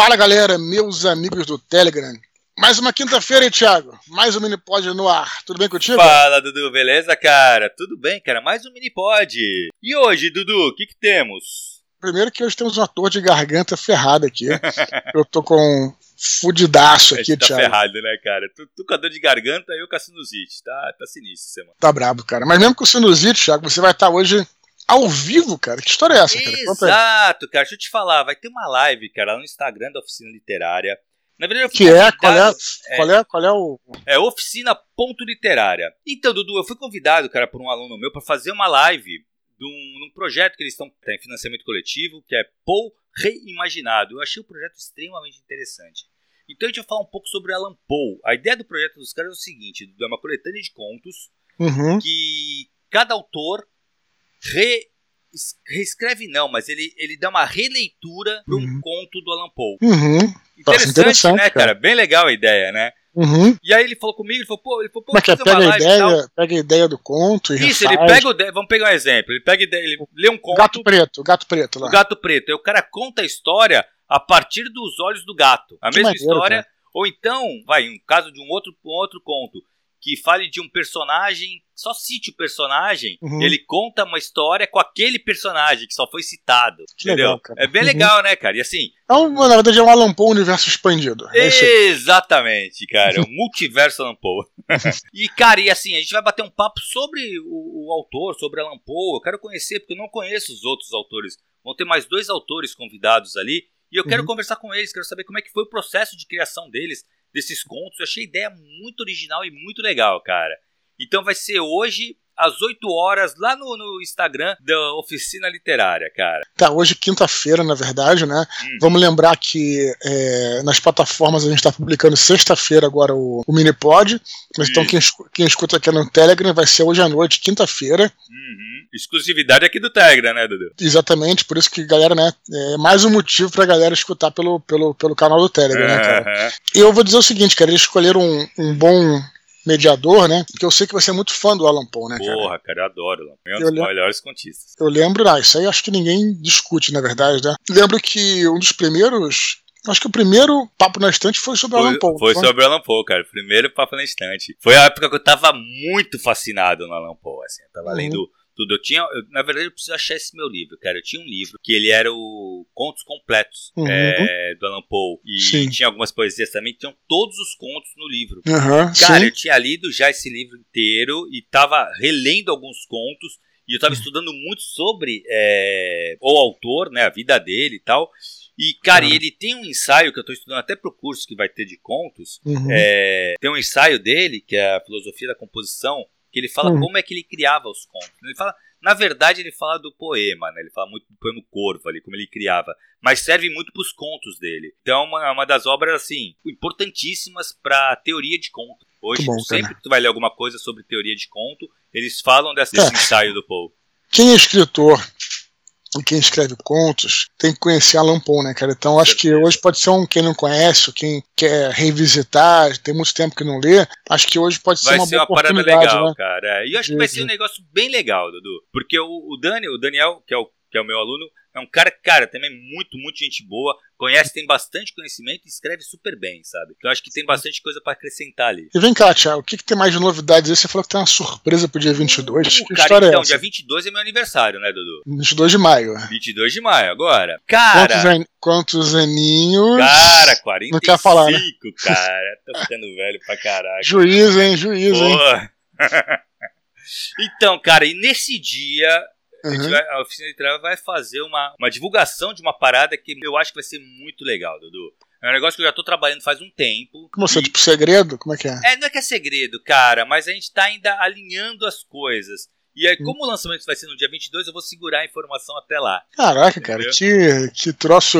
Fala galera, meus amigos do Telegram. Mais uma quinta-feira, hein, Thiago? Mais um Minipod no ar. Tudo bem contigo? Fala, Dudu, beleza, cara? Tudo bem, cara? Mais um Minipod. E hoje, Dudu, o que, que temos? Primeiro que hoje temos um ator de garganta ferrado aqui. eu tô com fudidaço aqui, tá Thiago. ferrado, né, cara? Tu, tu com a dor de garganta e eu com a sinusite. Tá, tá sinistro semana. Tá brabo, cara. Mas mesmo com sinusite, Thiago, você vai estar hoje ao vivo, cara. Que história é essa, cara? Exato, cara. Deixa eu te falar. Vai ter uma live, cara, lá no Instagram da Oficina Literária. Na verdade, que é qual, é, é, qual é qual é o é oficina ponto literária. Então, Dudu, eu fui convidado, cara, por um aluno meu para fazer uma live de um, um projeto que eles estão tá em financiamento coletivo, que é Paul Reimaginado. Eu achei o projeto extremamente interessante. Então a gente vai falar um pouco sobre Alan Poe. A ideia do projeto dos caras é o seguinte: é uma coletânea de contos uhum. que cada autor re reescreve não, mas ele, ele dá uma releitura para um uhum. conto do Alan Poe. Uhum. Interessante, interessante, né, cara? Bem legal a ideia, né? Uhum. E aí ele falou comigo, ele falou, pô, ele falou, pô, Mas que pega a ideia, pega a ideia do conto e Isso, refaz. ele pega o vamos pegar um exemplo, ele pega ideia, ele lê um conto. Gato preto, gato preto lá. O gato preto. Aí o cara conta a história a partir dos olhos do gato. A Que mesma maneiro, história, cara. ou então, vai, um caso de um outro um outro conto que fale de um personagem, só cite o personagem, Uhum. ele conta uma história com aquele personagem que só foi citado. Que entendeu? legal. É bem Uhum. legal, né, cara? E assim, Então, na verdade, é um Alan Poe universo expandido. É. Exatamente, cara. O multiverso Alan Poe. e, cara, e assim, a gente vai bater um papo sobre o, o autor, sobre Alan Poe. Eu quero conhecer, porque eu não conheço os outros autores. Vão ter mais dois autores convidados ali. E eu quero Uhum. conversar com eles, quero saber como é que foi o processo de criação deles, desses contos. Eu achei a ideia muito original e muito legal, cara. Então vai ser hoje, às 8 horas, lá no, no Instagram da Oficina Literária, cara. Tá, hoje quinta-feira, na verdade, né? Hum. Vamos lembrar que é, nas plataformas a gente está publicando sexta-feira agora o, o Minipod. Mas então Isso. quem, quem escuta aqui no Telegram vai ser hoje à noite, quinta-feira. Uhum. Exclusividade aqui do Telegram, né, Dudu? Exatamente, por isso que, galera, né? É mais um motivo pra galera escutar pelo, pelo, pelo canal do Telegram, né, cara? E eu vou dizer o seguinte, cara, eles escolheram um, um bom mediador, né? Porque eu sei que você é muito fã do Alan Poe, né, cara? Porra, cara, eu adoro. Lampo. É um dos melhores contistas. Eu lembro, ah, isso aí acho que ninguém discute, na verdade, né? Lembro que um dos primeiros. Acho que o primeiro papo na estante foi sobre Alan Foi, Poe. foi não sobre o Alan Poe, cara. Primeiro papo na estante. Foi a época que eu tava muito fascinado no Alan Poe, assim. Eu tava Uhum. lendo tudo. Eu tinha, eu- na verdade, eu preciso achar esse meu livro, cara. Eu tinha um livro que ele era o Contos Completos Uhum. é, do Alan Poe. E Sim. tinha algumas poesias também. Tinham todos os contos no livro. Aham, Cara, sim. eu tinha lido já esse livro inteiro e tava relendo alguns contos. E eu tava Uhum. estudando muito sobre é, o autor, né? A vida dele e tal. E, cara, Uhum. ele tem um ensaio que eu tô estudando até pro curso que vai ter de contos. Uhum. É, tem um ensaio dele, que é a filosofia da composição, que ele fala Uhum. como é que ele criava os contos. Ele fala, na verdade, ele fala do poema, né? Ele fala muito do poema Corvo ali, como ele criava. Mas serve muito pros contos dele. Então, é uma, uma das obras, assim, importantíssimas pra teoria de conto. Hoje, bom, sempre que tu vai ler alguma coisa sobre teoria de conto, eles falam desse, É. desse ensaio do Poe. Quem é escritor quem escreve contos tem que conhecer Alan Poe, né, cara? Então acho que hoje pode ser um quem não conhece, ou quem quer revisitar, tem muito tempo que não lê. Acho que hoje pode ser Vai uma ser boa uma parada legal, né? cara. E eu acho que vai ser um negócio bem legal, Dudu. Porque o, o Dani, o Daniel, que é o, que é o meu aluno, é um cara, cara, também muito, muito gente boa. Conhece, tem bastante conhecimento e escreve super bem, sabe? Então eu acho que tem bastante coisa pra acrescentar ali. E vem cá, Thiago, o que, que tem mais de novidades aí? Você falou que tem uma surpresa pro dia 22. Uh, que cara, história então, é essa? dia 22 é meu aniversário, né, Dudu? 22 de maio. 22 de maio, agora. Quantos, Cara, an... Quantos aninhos? cara, 45, Não quer falar, né? cara. Tô ficando velho pra caralho. Juiz, hein? Juiz, hein? Então, cara, e nesse dia A, Uhum. vai- a oficina literária vai fazer uma, uma divulgação de uma parada que eu acho que vai ser muito legal, Dudu. É um negócio que eu já tô trabalhando faz um tempo. Como assim, e- tipo, segredo? Como é que é? É, não é que é segredo, cara, mas a gente tá ainda alinhando as coisas. E Hum. aí, como o lançamento vai ser no dia 22, eu vou segurar a informação até lá. Caraca, cara, que, que troço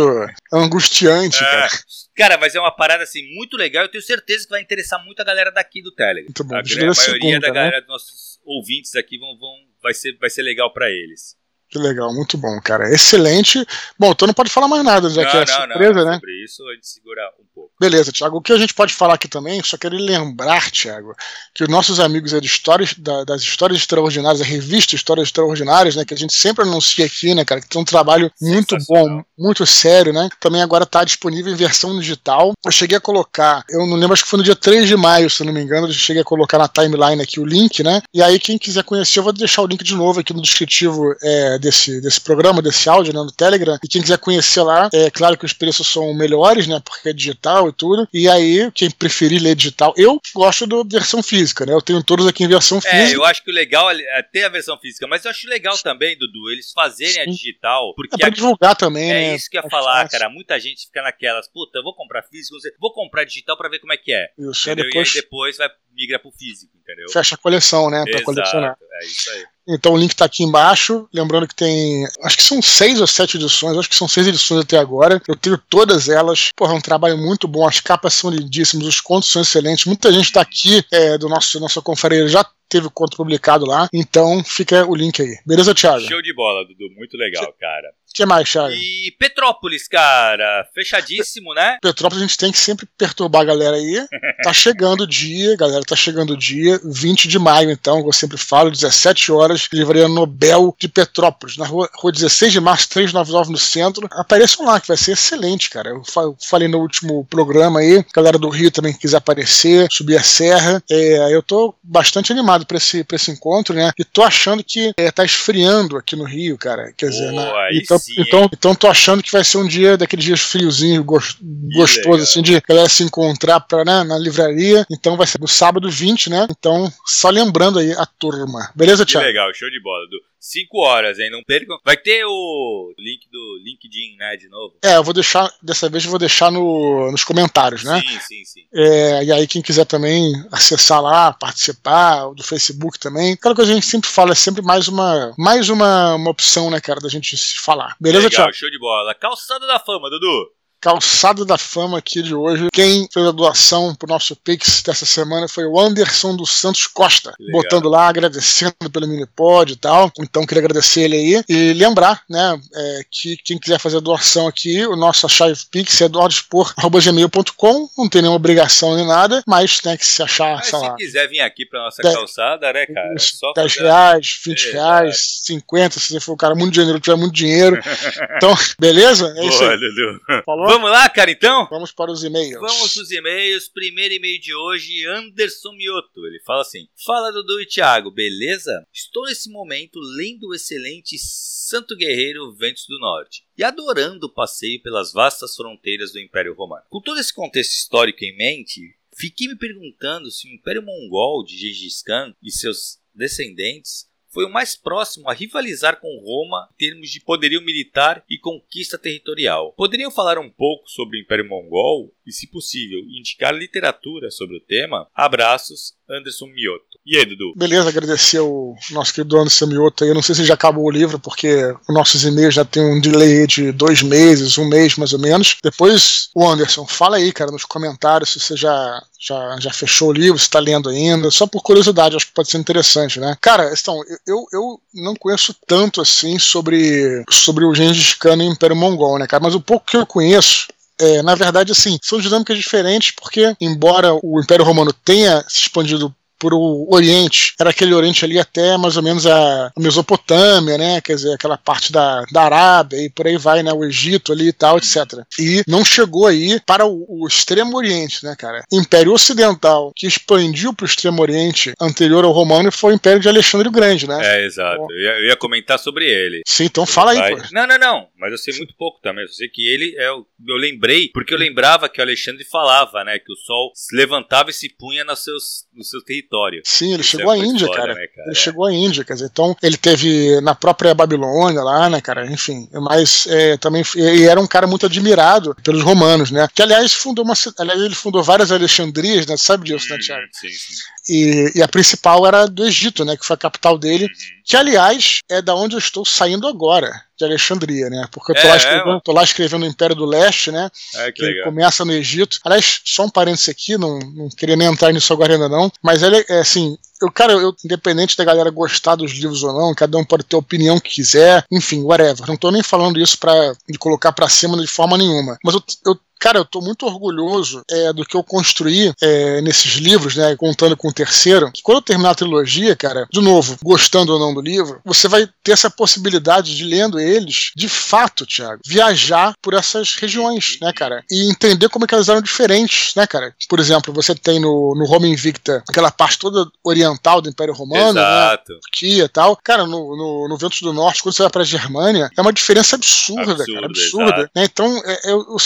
angustiante, É. cara. Cara, mas é uma parada assim muito legal. Eu tenho certeza que vai interessar muito a galera daqui do Telegram. Muito bom. A, Dia grande da maioria da né? galera dos nossos ouvintes aqui vão, vão, vai, ser, vai ser legal pra eles. Que legal, muito bom, cara. Excelente. Bom, então não pode falar mais nada, já não, que é não, surpresa, não, né? Sobre isso a gente segura um pouco. Beleza, Thiago. O que a gente pode falar aqui também, só queria lembrar, Thiago, que os nossos amigos é histórias, da, das histórias extraordinárias, a revista Histórias Extraordinárias, né? Que a gente sempre anuncia aqui, né, cara? Que tem um trabalho muito bom, muito sério, né? Também agora está disponível em versão digital. Eu cheguei a colocar, eu não lembro, acho que foi no dia 3 de maio, se não me engano, eu cheguei a colocar na timeline aqui o link, né? E aí, quem quiser conhecer, eu vou deixar o link de novo aqui no descritivo é, desse, desse programa, desse áudio, né, no Telegram. E quem quiser conhecer lá, é claro que os preços são melhores, né? Porque é digital e tudo. E aí, quem preferir ler digital, eu gosto da versão física, né? Eu tenho todos aqui em versão física. É, eu acho que o legal é ter a versão física, mas eu acho legal também, Dudu, eles fazerem Sim. a digital. Porque é pra divulgar também, é né? É isso que eu ia falar, fácil. cara. Muita gente fica naquelas, puta, eu vou comprar físico, vou comprar digital pra ver como é que é. Isso, entendeu? depois... E aí depois vai migra pro físico, entendeu? Fecha a coleção, né? Pra Exato, colecionar. É isso aí. Então o link tá aqui embaixo. Lembrando que tem. Acho que são seis ou sete edições. Acho que são seis edições até agora. Eu tenho todas elas. Porra, é um trabalho muito bom. As capas são lindíssimas, os contos são excelentes. Muita gente tá aqui é, do nosso nossa conferência já teve o conto publicado lá. Então fica o link aí. Beleza, Thiago? Show de bola, Dudu. Muito legal, cara. O que mais, Thiago? E Petrópolis, cara. Fechadíssimo, né? Petrópolis a gente tem que sempre perturbar a galera aí. tá chegando o dia, galera. Tá chegando o dia. 20 de maio, então, como eu sempre falo, 17 horas. Livraria Nobel de Petrópolis, na rua, rua 16 de março, 399 no centro. Apareçam lá, que vai ser excelente, cara. Eu falei no último programa aí. Galera do Rio também quiser aparecer, subir a serra. É, eu tô bastante animado pra esse, pra esse encontro, né? E tô achando que é, tá esfriando aqui no Rio, cara. Quer dizer, né? Então, então, então tô achando que vai ser um dia daqueles dias friozinho, gos- gostoso, legal. assim, de galera se encontrar pra, né, na livraria. Então vai ser no sábado 20, né? Então, só lembrando aí a turma. Beleza, Que Thiago? legal, show de bola, Dudu. 5 horas, hein? Não percam. Vai ter o link do LinkedIn, né? De novo. É, eu vou deixar, dessa vez eu vou deixar no, nos comentários, né? Sim, sim, sim. É, e aí, quem quiser também acessar lá, participar, do Facebook também. Aquela coisa que a gente sempre fala, é sempre mais uma, mais uma, uma opção, né, cara, da gente se falar. Beleza, legal, Thiago? show de bola. Calçada da fama, Dudu. Calçada da Fama aqui de hoje. Quem fez a doação pro nosso Pix dessa semana foi o Anderson dos Santos Costa. Legal. Botando lá, agradecendo pelo Minipod e tal. Então, queria agradecer ele aí. E lembrar, né, é, que quem quiser fazer a doação aqui, o nosso chave Pix é eduardospor.gmail.com. Não tem nenhuma obrigação nem nada, mas tem que se achar, Mas sei se lá. quiser vir aqui pra nossa Dez- calçada, né, cara? É Isso, só 10 fazer- reais, 20 Exato. reais, 50, se você for um cara muito dinheiro, tiver muito dinheiro. Então, beleza? É isso Boa, aí. Dudu. Falou? Vamos lá, cara, então? Vamos para os e-mails. Vamos nos e-mails. Primeiro e-mail de hoje, Anderson Mioto. Ele fala assim: Fala Dudu e Thiago, beleza? Estou nesse momento lendo o excelente Santo Guerreiro Ventos do Norte e adorando o passeio pelas vastas fronteiras do Império Romano. Com todo esse contexto histórico em mente, fiquei me perguntando se o Império Mongol de Gengis Khan e seus descendentes foi o mais próximo a rivalizar com Roma em termos de poderio militar e conquista territorial. Poderiam falar um pouco sobre o Império Mongol e, se possível, indicar literatura sobre o tema? Abraços, Anderson Mioto. E aí, Dudu? Beleza, agradecer o nosso querido Anderson Mioto. Eu não sei se já acabou o livro, porque os nossos e-mails já tem um delay de dois meses, um mês mais ou menos. Depois, o Anderson, fala aí, cara, nos comentários se você já, já, já fechou o livro, está lendo ainda. Só por curiosidade, acho que pode ser interessante, né? Cara, então, eu, eu não conheço tanto assim sobre, sobre o Gengis Khan e o Império Mongol, né, cara? Mas o pouco que eu conheço. É, na verdade, assim, são dinâmicas diferentes, porque, embora o Império Romano tenha se expandido por o Oriente, era aquele Oriente ali até mais ou menos a Mesopotâmia, né? Quer dizer, aquela parte da, da Arábia e por aí vai, né? O Egito ali e tal, etc. E não chegou aí para o, o Extremo Oriente, né, cara? Império Ocidental, que expandiu para o Extremo Oriente anterior ao Romano, foi o Império de Alexandre o Grande, né? É, exato. Eu ia, eu ia comentar sobre ele. Sim, então fala aí, pô. Não, não, não. Mas eu sei muito pouco também. Eu sei que ele é o. Eu lembrei, porque eu lembrava que o Alexandre falava, né? Que o sol se levantava e se punha nos seus, no seu território. Sim, ele Isso chegou é à muito Índia, foda, cara. né, cara? Ele É. chegou à Índia, quer dizer, então ele teve na própria Babilônia lá, né, cara, enfim, mas é, também e era um cara muito admirado pelos romanos, né, que aliás fundou uma, aliás ele fundou várias Alexandrias, né, sabe disso, né, Hum, Thiago? Sim, sim. E, e a principal era do Egito, né, que foi a capital dele, Uhum. Que, aliás, é da onde eu estou saindo agora de Alexandria, né? Porque eu tô, é, lá, escrevendo, é, tô lá escrevendo o Império do Leste, né? É, que, que começa no Egito. Aliás, só um parênteses aqui, não, não queria nem entrar nisso agora ainda não, mas ele é assim, eu, cara, eu, independente da galera gostar dos livros ou não, cada um pode ter a opinião que quiser, enfim, whatever. Não tô nem falando isso para de colocar para cima de forma nenhuma. Mas eu, eu Cara, eu tô muito orgulhoso é, do que eu construí é, nesses livros, né? Contando com o terceiro. Que quando eu terminar a trilogia, cara, de novo, gostando ou não do livro, você vai ter essa possibilidade de, lendo eles, de fato, Thiago, viajar por essas regiões, né, cara? E entender como é que elas eram diferentes, né, cara? Por exemplo, você tem no, no Roma Invicta aquela parte toda oriental do Império Romano, né? Exato. né? Turquia e tal. Cara, no, no, no Ventos do Norte, quando você vai pra Germânia, é uma diferença absurda, absurdo, cara. Absurda. Né? Então, é, eu, eu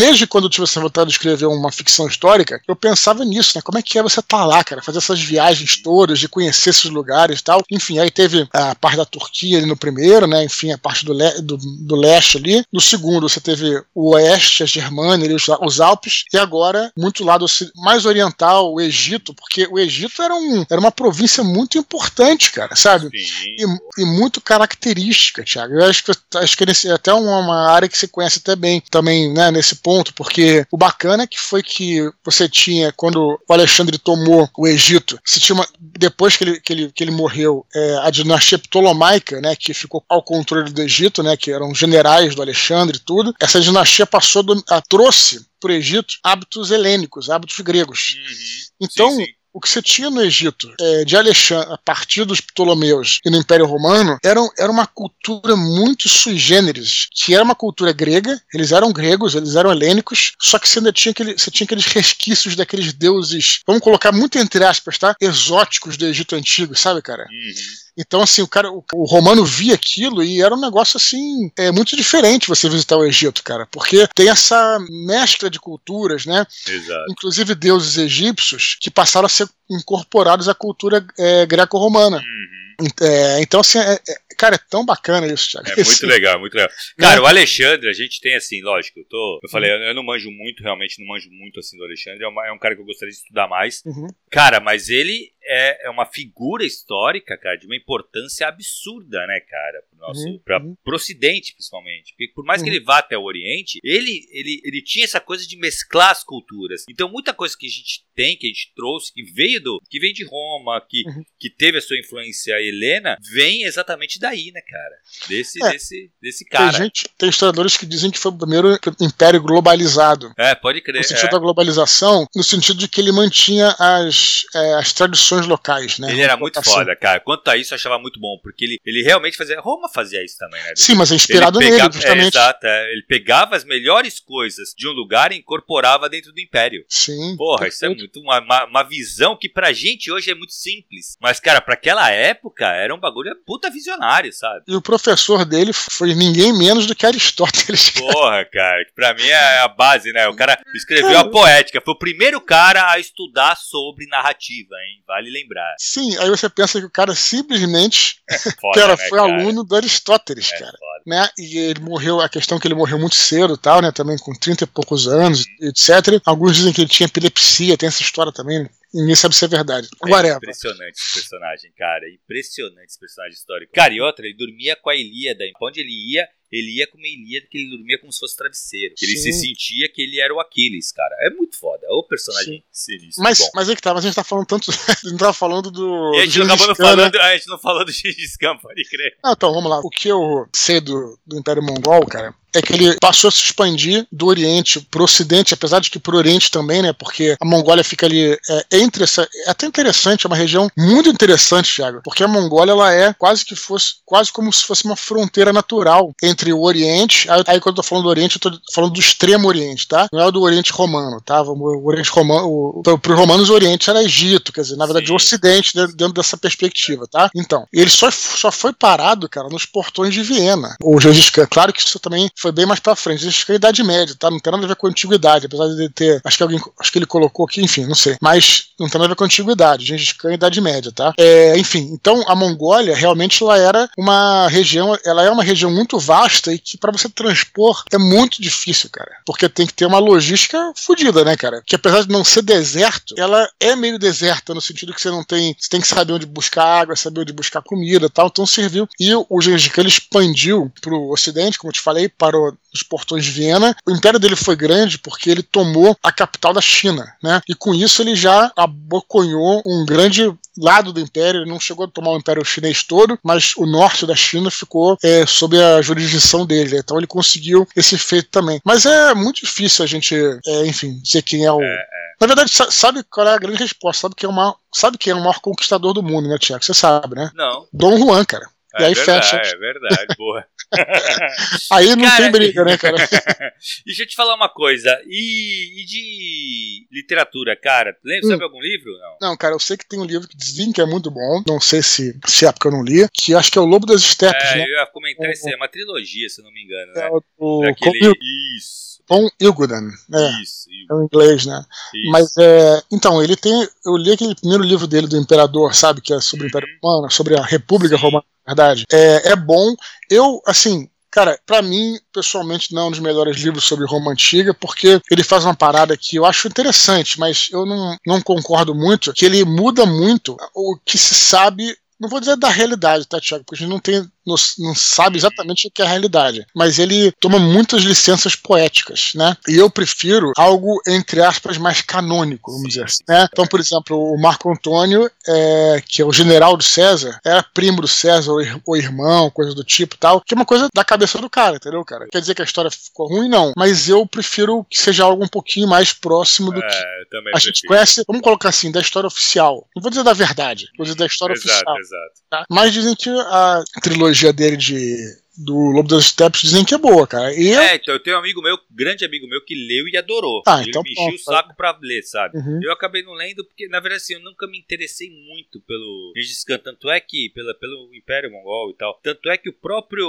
desde quando eu tive essa vontade de escrever uma ficção histórica, eu pensava nisso, né? Como é que é você estar tá lá, cara? Fazer essas viagens todas, de conhecer esses lugares e tal. Enfim, aí teve a parte da Turquia ali no primeiro, né? Enfim, a parte do, le do, do leste ali. No segundo, você teve o oeste, a Germânia, ali, os, os Alpes. E agora, muito lado mais oriental, o Egito, porque o Egito era, um, era uma província muito importante, cara, sabe? E, e, muito característica, Thiago. Eu acho que, acho que é até uma, uma área que você conhece até bem também, né? Nesse ponto, porque porque o bacana é que foi que você tinha, quando o Alexandre tomou o Egito, você tinha uma, depois que ele, que ele, que ele morreu, é, a dinastia ptolomaica, né, que ficou ao controle do Egito, né, que eram generais do Alexandre e tudo, essa dinastia passou, do, a, trouxe para o Egito hábitos helênicos, hábitos gregos. Uhum. Então, sim, sim o que você tinha no Egito, é, de Alexandre, a partir dos Ptolomeus e no Império Romano, era, era uma cultura muito sui generis, que era uma cultura grega, eles eram gregos, eles eram helênicos, só que você ainda tinha, aquele, você tinha aqueles resquícios daqueles deuses, vamos colocar muito entre aspas, tá? Exóticos do Egito Antigo, sabe, cara? Uhum. Então, assim, o cara, o, o, romano via aquilo e era um negócio assim, é muito diferente você visitar o Egito, cara, porque tem essa mescla de culturas, né? Exato. Inclusive deuses egípcios que passaram a ser incorporados à cultura é, greco-romana. Uhum. É, então, assim, é, é Cara, é tão bacana isso, Thiago. É muito legal, muito legal. Cara, é. o Alexandre, a gente tem assim, lógico, eu tô. Eu falei, eu não manjo muito, realmente não manjo muito assim do Alexandre. É, é um cara que eu gostaria de estudar mais. Uhum. Cara, mas ele é, é uma figura histórica, cara, de uma importância absurda, né, cara? Pro, nosso, uhum. pra, uhum. pro Ocidente, principalmente. Porque por mais que uhum. ele vá até o Oriente, ele, ele, ele tinha essa coisa de mesclar as culturas. Então, muita coisa que a gente tem, que a gente trouxe, que veio do. que vem de Roma, que, Uhum. que teve a sua influência helena, vem exatamente daí, né, cara? Desse, É. desse, desse cara. Tem gente, tem historiadores que dizem que foi o primeiro império globalizado. É, pode crer. No sentido é. da globalização, no sentido de que ele mantinha as, é, as tradições locais, né? Ele era muito assim. foda, cara. Quanto a isso, eu achava muito bom, porque ele, ele realmente fazia. Roma fazia isso também, né? Sim, mas é inspirado ele nele, pegava, justamente. É, exato, é. ele pegava as melhores coisas de um lugar e incorporava dentro do império. Sim. Porra, isso é muito uma, uma, uma visão que pra gente hoje é muito simples. Mas, cara, pra aquela época era um bagulho puta visionário, sabe? E o professor dele foi ninguém menos do que Aristóteles. Porra, cara, que pra mim é a base, né? O cara escreveu a poética, foi o primeiro cara a estudar sobre narrativa, hein? Vale lembrar. Sim, aí você pensa que o cara simplesmente Foda, cara, né, foi aluno do Aristóteles, É cara. foda. Né? E ele morreu, a questão é que ele morreu muito cedo tal, né? Também com 30 e poucos anos, etc. Alguns dizem que ele tinha epilepsia, tem essa história também. Ninguém sabe se é verdade. É Whatever. impressionante esse personagem, cara. É Impressionante esse personagem histórico. Cara, e outra, ele dormia com a Ilíada. Pra onde ele ia, ele ia com uma Ilíada que ele dormia como se fosse travesseiro. Ele se sentia que ele era o Aquiles, cara. É muito foda. O personagem sinistro. Mas, bom. mas aí que tá, mas a gente tá falando tanto. a gente tava falando do. E a gente não acabou não né? falando, a gente não falou do Gengis Khan, pode crer. Ah, então, vamos lá. O que eu sei do, do Império Mongol, cara, é que ele passou a se expandir do Oriente pro Ocidente, apesar de que pro Oriente também, né? Porque a Mongólia fica ali é, entre essa. É até interessante, é uma região muito interessante, Thiago. Porque a Mongólia, ela é quase que fosse. quase como se fosse uma fronteira natural entre o Oriente. Aí, aí quando eu tô falando do Oriente, eu tô falando do extremo Oriente, tá? Não é o do Oriente Romano, tá? O Oriente Romano. O, pro- pros romanos, o Oriente era Egito, quer dizer, na verdade, Sim. o Ocidente, dentro, dentro dessa perspectiva, tá? Então, ele só, só foi parado, cara, nos portões de Viena. O Gengis Khan, claro que isso também foi bem mais pra frente. Acho que é a Idade Média, tá? Não tem nada a ver com a antiguidade, apesar de ter. Acho que alguém. Acho que ele colocou aqui, enfim, não sei. Mas não tem nada a ver com a antiguidade. Gengis Khan é Idade Média, tá? É, enfim, então a Mongólia realmente ela era uma região. Ela é uma região muito vasta e que para você transpor é muito difícil, cara. Porque tem que ter uma logística fodida, né, cara? Que apesar de não ser deserto, ela é meio deserta no sentido que você não tem. Você tem que saber onde buscar água, saber onde buscar comida tal. Então serviu. E o Gengis ele expandiu pro ocidente, como eu te falei, para os portões de Viena. O império dele foi grande porque ele tomou a capital da China, né? E com isso ele já aboconhou um grande lado do império, ele não chegou a tomar o império chinês todo, mas o norte da China ficou é, sob a jurisdição dele. Então ele conseguiu esse feito também. Mas é muito difícil a gente, é, enfim, dizer quem é o. É, é. Na verdade, sabe qual é a grande resposta? Sabe quem é o maior, sabe quem é o maior conquistador do mundo, né, Tiago? Você sabe, né? Não. Dom Juan, cara. É e aí verdade, fecha. É verdade, boa. aí não cara, tem briga, né, cara? Deixa eu te falar uma coisa. E, e de literatura, cara? Lembra, hum. sabe algum livro? Não. não, cara, eu sei que tem um livro que dizem que é muito bom. Não sei se, se é porque eu não li. Que acho que é o Lobo das Estepes, é, né? Eu ia comentar é, isso, é uma trilogia, se não me engano, né? É o, Daquele... Isso. Tom Ilgudan, é, isso, é o inglês, né? Isso. Mas é, então ele tem, eu li aquele primeiro livro dele do Imperador, sabe, que é sobre o Império uhum. Romano, sobre a República Sim. Romana, na verdade. É, é bom. Eu, assim, Cara, para mim, pessoalmente, não é um dos melhores livros sobre Roma Antiga, porque ele faz uma parada que eu acho interessante, mas eu não, não concordo muito, que ele muda muito o que se sabe não vou dizer da realidade, tá, Tiago? Porque a gente não tem não, não, sabe exatamente o que é a realidade. Mas ele toma muitas licenças poéticas, né? E eu prefiro algo, entre aspas, mais canônico, vamos dizer assim. Né? Então, por exemplo, o Marco Antônio, é, que é o general do César, era primo do César, ou irmão, coisa do tipo tal, que é uma coisa da cabeça do cara, entendeu, cara? Quer dizer que a história ficou ruim, não. Mas eu prefiro que seja algo um pouquinho mais próximo do é, que a prefiro. gente conhece, vamos colocar assim, da história oficial. Não vou dizer da verdade, vou dizer da história exato, oficial. Exato. Tá? Mas dizem que a trilogia dele de do Lobo das Steppes dizem que é boa, cara. E é, então eu tenho um amigo meu, grande amigo meu, que leu e adorou. Ah, ele então me encheu o saco pra ler, sabe? Uhum. Eu acabei não lendo porque, na verdade, assim, eu nunca me interessei muito pelo Gengis Khan, tanto é que, pela, pelo Império Mongol e tal, tanto é que o próprio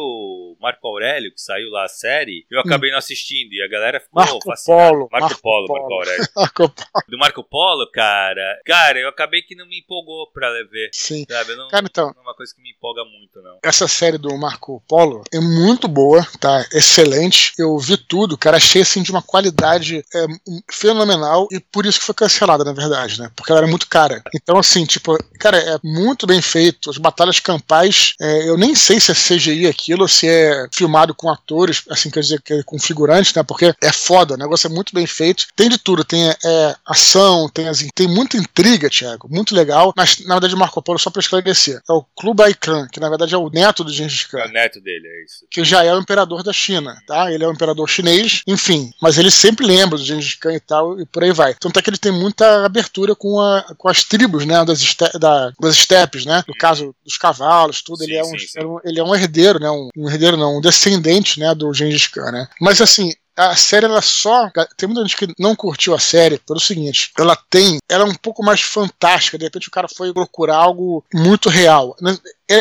Marco Aurélio, que saiu lá a série, eu acabei hum. não assistindo e a galera ficou Marco fascinada. Polo, Marco, Marco Polo, Polo, Marco Aurélio. Marco Polo. Do Marco Polo, cara, cara, eu acabei que não me empolgou pra ver. Sim. Sabe? Não, cara, então, não é uma coisa que me empolga muito, não. Essa série do Marco Polo é muito boa boa, tá? Excelente. Eu vi tudo, cara. Achei assim de uma qualidade é, fenomenal e por isso que foi cancelada, na verdade, né? Porque ela era muito cara. Então, assim, tipo, cara, é muito bem feito. As batalhas campais, é, eu nem sei se é CGI aquilo, se é filmado com atores, assim, quer dizer, com figurantes, né? Porque é foda, o negócio é muito bem feito. Tem de tudo, tem é, ação, tem, as, tem muita intriga, Thiago, muito legal. Mas, na verdade, Marco Polo, só pra esclarecer, é o Kublai Khan, que na verdade é o neto do Gengis Khan. É o neto dele, é isso. Que já é é o imperador da China, tá? Ele é o imperador chinês, enfim. Mas ele sempre lembra do Gengis Khan e tal, e por aí vai. Então até que ele tem muita abertura com, a, com as tribos, né? Das, este, da, das estepes, né? No caso dos cavalos, tudo. Sim, ele, é um, sim, sim. ele é um herdeiro, né? Um, um herdeiro não, um descendente, né? Do Gengis Khan, né? Mas assim, a série ela só tem muita gente que não curtiu a série pelo seguinte ela tem ela é um pouco mais fantástica de repente o cara foi procurar algo muito real é,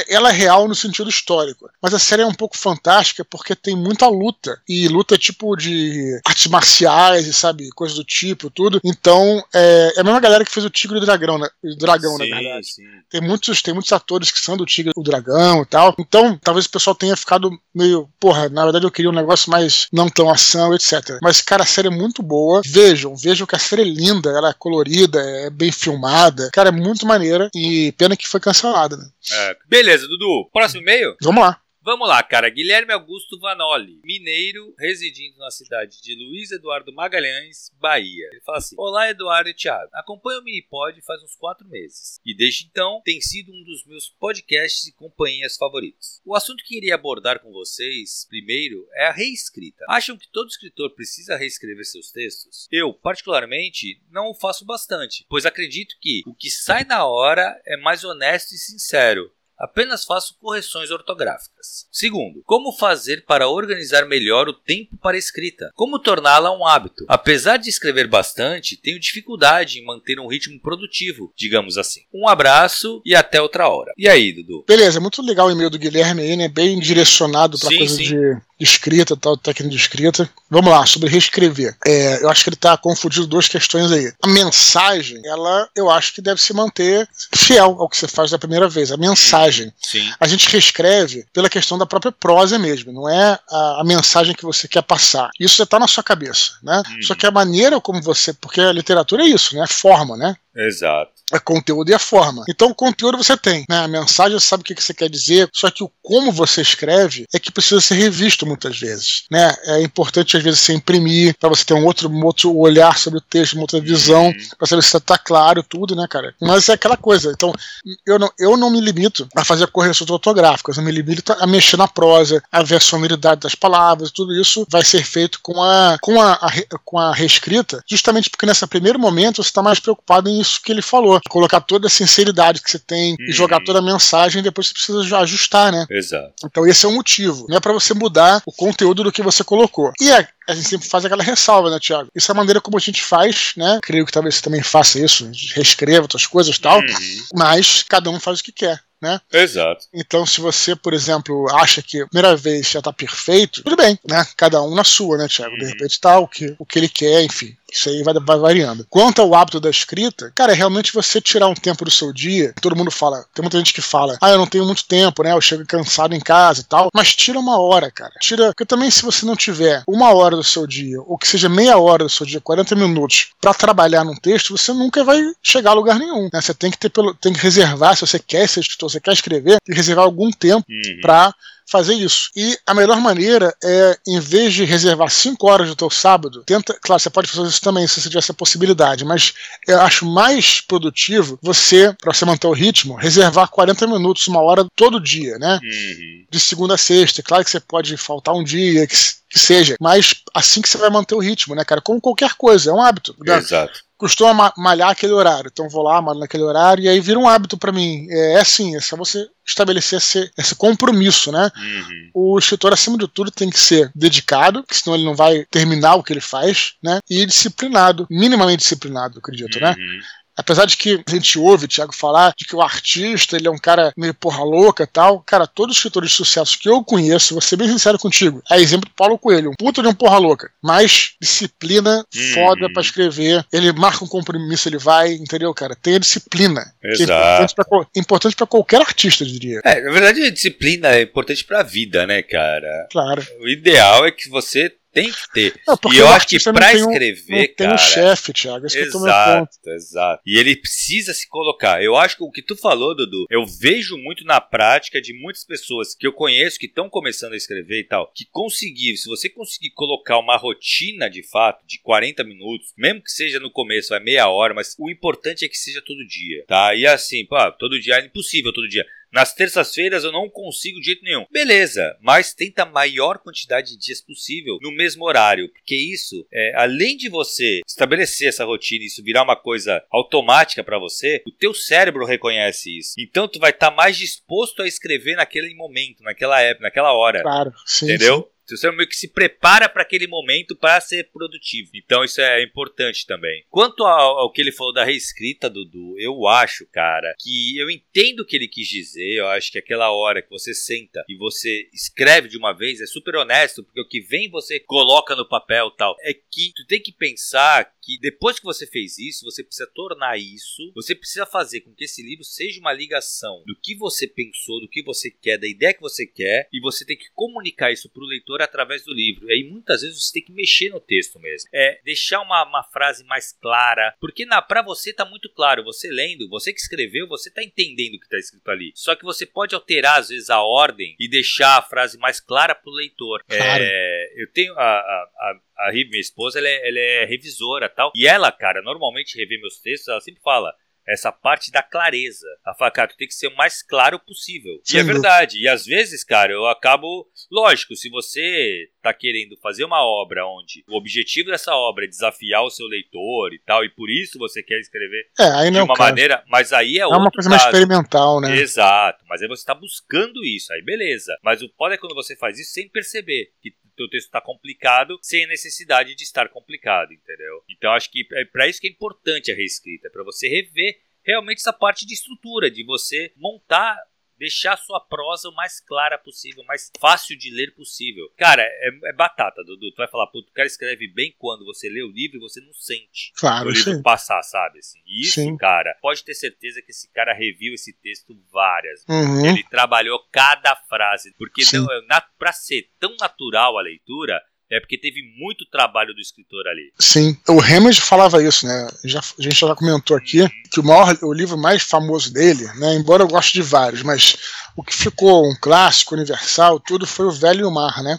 ela é real no sentido histórico. Mas a série é um pouco fantástica porque tem muita luta. E luta tipo de artes marciais e sabe, coisas do tipo, tudo. Então, é, é a mesma galera que fez o Tigre e o Dragão, né? O Dragão, sim, na verdade. Sim. Tem muitos, tem muitos atores que são do Tigre e o Dragão e tal. Então, talvez o pessoal tenha ficado meio, porra, na verdade eu queria um negócio mais não tão ação, etc. Mas, cara, a série é muito boa. Vejam, vejam que a série é linda, ela é colorida, é bem filmada. Cara, é muito maneira. E pena que foi cancelada, né? É. Beleza, Dudu. Próximo e-mail? Vamos lá. Vamos lá, cara. Guilherme Augusto Vanoli, mineiro, residindo na cidade de Luiz Eduardo Magalhães, Bahia. Ele fala assim: Olá, Eduardo e Thiago. Acompanho o Minipod faz uns quatro meses e desde então tem sido um dos meus podcasts e companhias favoritos. O assunto que iria abordar com vocês primeiro é a reescrita. Acham que todo escritor precisa reescrever seus textos? Eu, particularmente, não o faço bastante, pois acredito que o que sai na hora é mais honesto e sincero Apenas faço correções ortográficas. Segundo, como fazer para organizar melhor o tempo para a escrita? Como torná-la um hábito? Apesar de escrever bastante, tenho dificuldade em manter um ritmo produtivo, digamos assim. Um abraço e até outra hora. E aí, Dudu? Beleza, muito legal o e-mail do Guilherme aí, né? Bem direcionado para coisa sim. de escrita, tal, técnica de escrita. Vamos lá, sobre reescrever. É, eu acho que ele está confundindo duas questões aí. A mensagem, ela, eu acho que deve se manter fiel ao que você faz da primeira vez. A mensagem. Sim. A gente reescreve pela questão da própria prosa mesmo, não é a, a mensagem que você quer passar. Isso já está na sua cabeça, né? Hum. Só que a maneira como você, porque a literatura é isso, né? Forma, né? Exato. É conteúdo e a forma. Então, o conteúdo você tem, né? A mensagem você sabe o que você quer dizer, só que o como você escreve é que precisa ser revisto muitas vezes, né? É importante às vezes você imprimir para você ter um outro, um outro olhar sobre o texto, uma outra visão, Uhum. para saber se tá claro tudo, né, cara? Mas é aquela coisa. Então, eu não, eu não me limito a fazer correções ortográficas, eu me limito a mexer na prosa, a ver a sonoridade das palavras, tudo isso vai ser feito com a, com a, a com a reescrita, justamente porque nesse primeiro momento você está mais preocupado em isso que ele falou, colocar toda a sinceridade que você tem e Uhum. jogar toda a mensagem, depois você precisa ajustar, né? Exato. Então esse é o motivo, não é para você mudar o conteúdo do que você colocou. E a, a gente sempre faz aquela ressalva, né, Thiago? Isso é a maneira como a gente faz, né? Creio que talvez você também faça isso, reescreva outras coisas e tal, Uhum. mas cada um faz o que quer. Né? Exato. Então, se você, por exemplo, acha que a primeira vez já tá perfeito, tudo bem, né? Cada um na sua, né, Thiago? De Uhum. repente tá o que, o que ele quer, enfim. Isso aí vai, vai variando. Quanto ao hábito da escrita, cara, é realmente você tirar um tempo do seu dia. Todo mundo fala, tem muita gente que fala, ah, eu não tenho muito tempo, né? Eu chego cansado em casa e tal. Mas tira uma hora, cara. Tira. Porque também, se você não tiver uma hora do seu dia, ou que seja meia hora do seu dia, 40 minutos, pra trabalhar num texto, você nunca vai chegar a lugar nenhum. Né? Você tem que ter pelo, tem que reservar, se você quer ser escritor, você quer escrever, tem que reservar algum tempo Uhum. para fazer isso. E a melhor maneira é, em vez de reservar 5 horas do teu sábado, tenta, claro, você pode fazer isso também se você tiver essa possibilidade, mas eu acho mais produtivo você, para você manter o ritmo, reservar 40 minutos, uma hora todo dia, né? Uhum. De segunda a sexta. Claro que você pode faltar um dia, que, que seja, mas assim que você vai manter o ritmo, né, cara? Como qualquer coisa, é um hábito. né? Exato. Costuma ma- malhar aquele horário. Então vou lá, malho naquele horário, e aí vira um hábito pra mim. É, é assim, é só você estabelecer esse, esse compromisso, né? Uhum. O escritor, acima de tudo, tem que ser dedicado, senão ele não vai terminar o que ele faz, né? E disciplinado, minimamente disciplinado, acredito, né? Apesar de que a gente ouve o Thiago falar de que o artista ele é um cara meio porra louca e tal, cara, todos os escritores de sucesso que eu conheço, vou ser bem sincero contigo, é exemplo do Paulo Coelho, um puta de um porra louca, mas disciplina Hum. foda pra escrever, ele marca um compromisso, ele vai, entendeu, cara? Tenha disciplina. Que é Exato. importante qual- importante pra qualquer artista, eu diria. É, na verdade, a disciplina é importante pra vida, né, cara? Claro. O ideal é que você tem que ter. Não, E eu acho que pra tem um- escrever, Não tem cara. um chefe, Thiago, esse que eu tô meu ponto. Exato, exato. E ele precisa se colocar. Eu acho que o que tu falou, Dudu, eu vejo muito na prática de muitas pessoas que eu conheço que estão começando a escrever e tal, que conseguir, se você conseguir colocar uma rotina de fato de 40 minutos, mesmo que seja no começo, vai meia hora, mas o importante é que seja todo dia, tá? E assim, pô, todo dia é impossível todo dia. Nas terças-feiras eu não consigo de jeito nenhum. Beleza, mas tenta a maior quantidade de dias possível no mesmo horário, porque isso, é, além de você estabelecer essa rotina e isso virar uma coisa automática pra você, o teu cérebro reconhece isso. Então tu vai estar mais disposto a escrever naquele momento, naquela época, naquela hora. Claro, sim. Entendeu? Seu cérebro meio que se prepara para aquele momento para ser produtivo. Então isso é importante também. Quanto ao, ao que ele falou da reescrita, Dudu, eu acho, cara, que eu entendo o que ele quis dizer. Eu acho que aquela hora que você senta e você escreve de uma vez é super honesto, porque o que vem você coloca no papel tal. É que tu tem que pensar que depois que você fez isso, você precisa tornar isso, você precisa fazer com que esse livro seja uma ligação do que você pensou, do que você quer, da ideia que você quer, e você tem que comunicar isso para o leitor através do livro. E aí muitas vezes você tem que mexer no texto mesmo. É deixar uma, uma frase mais clara, porque na para você tá muito claro, você lendo, você que escreveu, você tá entendendo o que tá escrito ali. Só que você pode alterar às vezes a ordem e deixar a frase mais clara pro leitor. Claro. É, eu tenho a, a, a a Rive, minha esposa, ela é, ela é revisora tal. E ela, cara, normalmente revê meus textos, ela sempre fala essa parte da clareza. Ela fala, cara, tu tem que ser o mais claro possível. Sem e é dúvida. verdade. E às vezes, cara, eu acabo. Lógico, se você tá querendo fazer uma obra onde o objetivo dessa obra é desafiar o seu leitor e tal, e por isso você quer escrever É, aí de não, uma cara. maneira. Mas aí é, É uma coisa mais experimental, né? Exato, mas aí você está buscando isso, aí beleza. Mas o pode é quando você faz isso sem perceber que o teu texto está complicado, sem a necessidade de estar complicado, entendeu? Então acho que é para isso que é importante a reescrita, é para você rever realmente essa parte de estrutura, de você montar deixar a sua prosa o mais clara possível, mais fácil de ler possível. Cara, é, é batata, Dudu. Tu vai falar, puto, o cara escreve bem quando você lê o livro e você não sente claro, o livro sim. passar, sabe? Assim, isso, Sim. cara, pode ter certeza que esse cara reviu esse texto várias Uhum. ele trabalhou cada frase, porque não, na, pra ser tão natural a leitura, é porque teve muito trabalho do escritor ali. Sim, o Hammond falava isso, né? Já, a gente já comentou aqui que o maior, o livro mais famoso dele, né? Embora eu goste de vários, mas o que ficou um clássico universal, tudo foi o Velho e o Mar, né?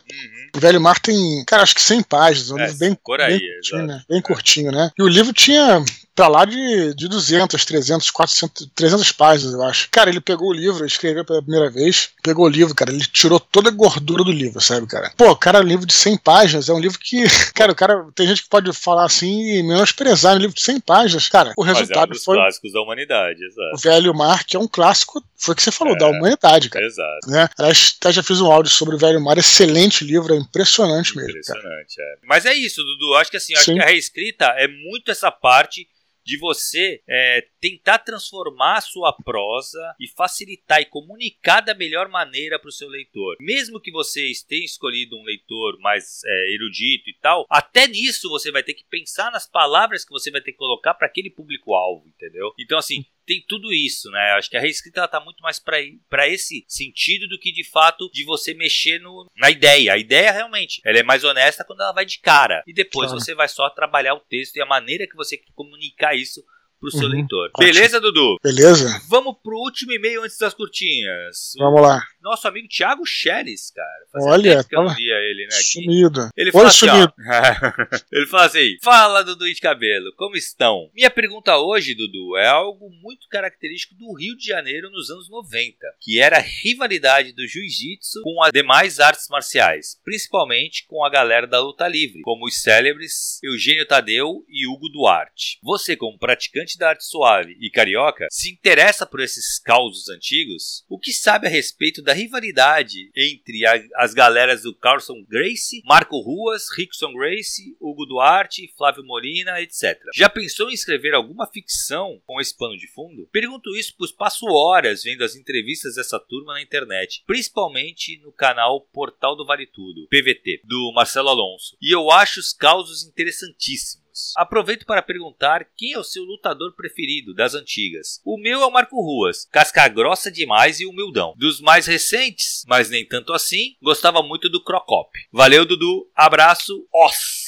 O Velho Mar tem, cara, acho que 100 páginas, um É, livro bem, por aí, bem curtinho, né? Bem curtinho, né? E o livro tinha pra lá de, de 200, 300, 400, 300 páginas, eu acho. Cara, ele pegou o livro, escreveu pela primeira vez, pegou o livro, cara, ele tirou toda a gordura do livro, sabe, cara? Pô, cara, um livro de 100 páginas é um livro que, cara, o cara, tem gente que pode falar assim e menosprezar um livro de 100 páginas. Cara, o Mas é um resultado foi clássicos da humanidade, o exato. Velho Mar, que é um clássico, foi o que você falou, É. da humanidade, cara. Exato. Né? Aliás, até já fiz um áudio sobre o Velho Mar, excelente livro, é impressionante mesmo, cara. Impressionante, é. Mas é isso, Dudu. Acho que assim, acho que a reescrita é muito essa parte de você é, tentar transformar a sua prosa e facilitar e comunicar da melhor maneira para o seu leitor. Mesmo que você tenha escolhido um leitor mais é, erudito e tal, até nisso você vai ter que pensar nas palavras que você vai ter que colocar para aquele público-alvo, entendeu? Então, assim, tem tudo isso, né? Acho que a reescrita ela tá muito mais para esse sentido do que de fato de você mexer no, na ideia. A ideia realmente, ela é mais honesta quando ela vai de cara. E depois Claro. você vai só trabalhar o texto e a maneira que você quer comunicar isso pro seu Uhum. leitor. Ótimo. Beleza, Dudu? Beleza? Vamos pro último e-mail antes das curtinhas. O Vamos lá. nosso amigo Thiago Scheres, cara. Fazia Olha, tempo que eu não via ele, né? aqui. Sumido. Ele fala Oi, assim, ó. sumido. Ele fala assim: Fala, Dudu de Cabelo, como estão? Minha pergunta hoje, Dudu, é algo muito característico do Rio de Janeiro nos anos 90, que era a rivalidade do jiu-jitsu com as demais artes marciais, principalmente com a galera da luta livre, como os célebres Eugênio Tadeu e Hugo Duarte. Você, como praticante da arte suave e carioca, se interessa por esses causos antigos? O que sabe a respeito da rivalidade entre a- as galeras do Carlson Gracie, Marco Ruas, Rickson Gracie, Hugo Duarte, Flávio Molina, etc. Já pensou em escrever alguma ficção com esse pano de fundo? Pergunto isso pois passo horas vendo as entrevistas dessa turma na internet, principalmente no canal Portal do Vale Tudo, PVT, do Marcelo Alonso, e eu acho os causos interessantíssimos. Aproveito para perguntar quem é o seu lutador preferido das antigas. O meu é o Marco Ruas, casca grossa demais e humildão. Dos mais recentes, mas nem tanto assim, gostava muito do Crocop. Valeu, Dudu. Abraço. Os.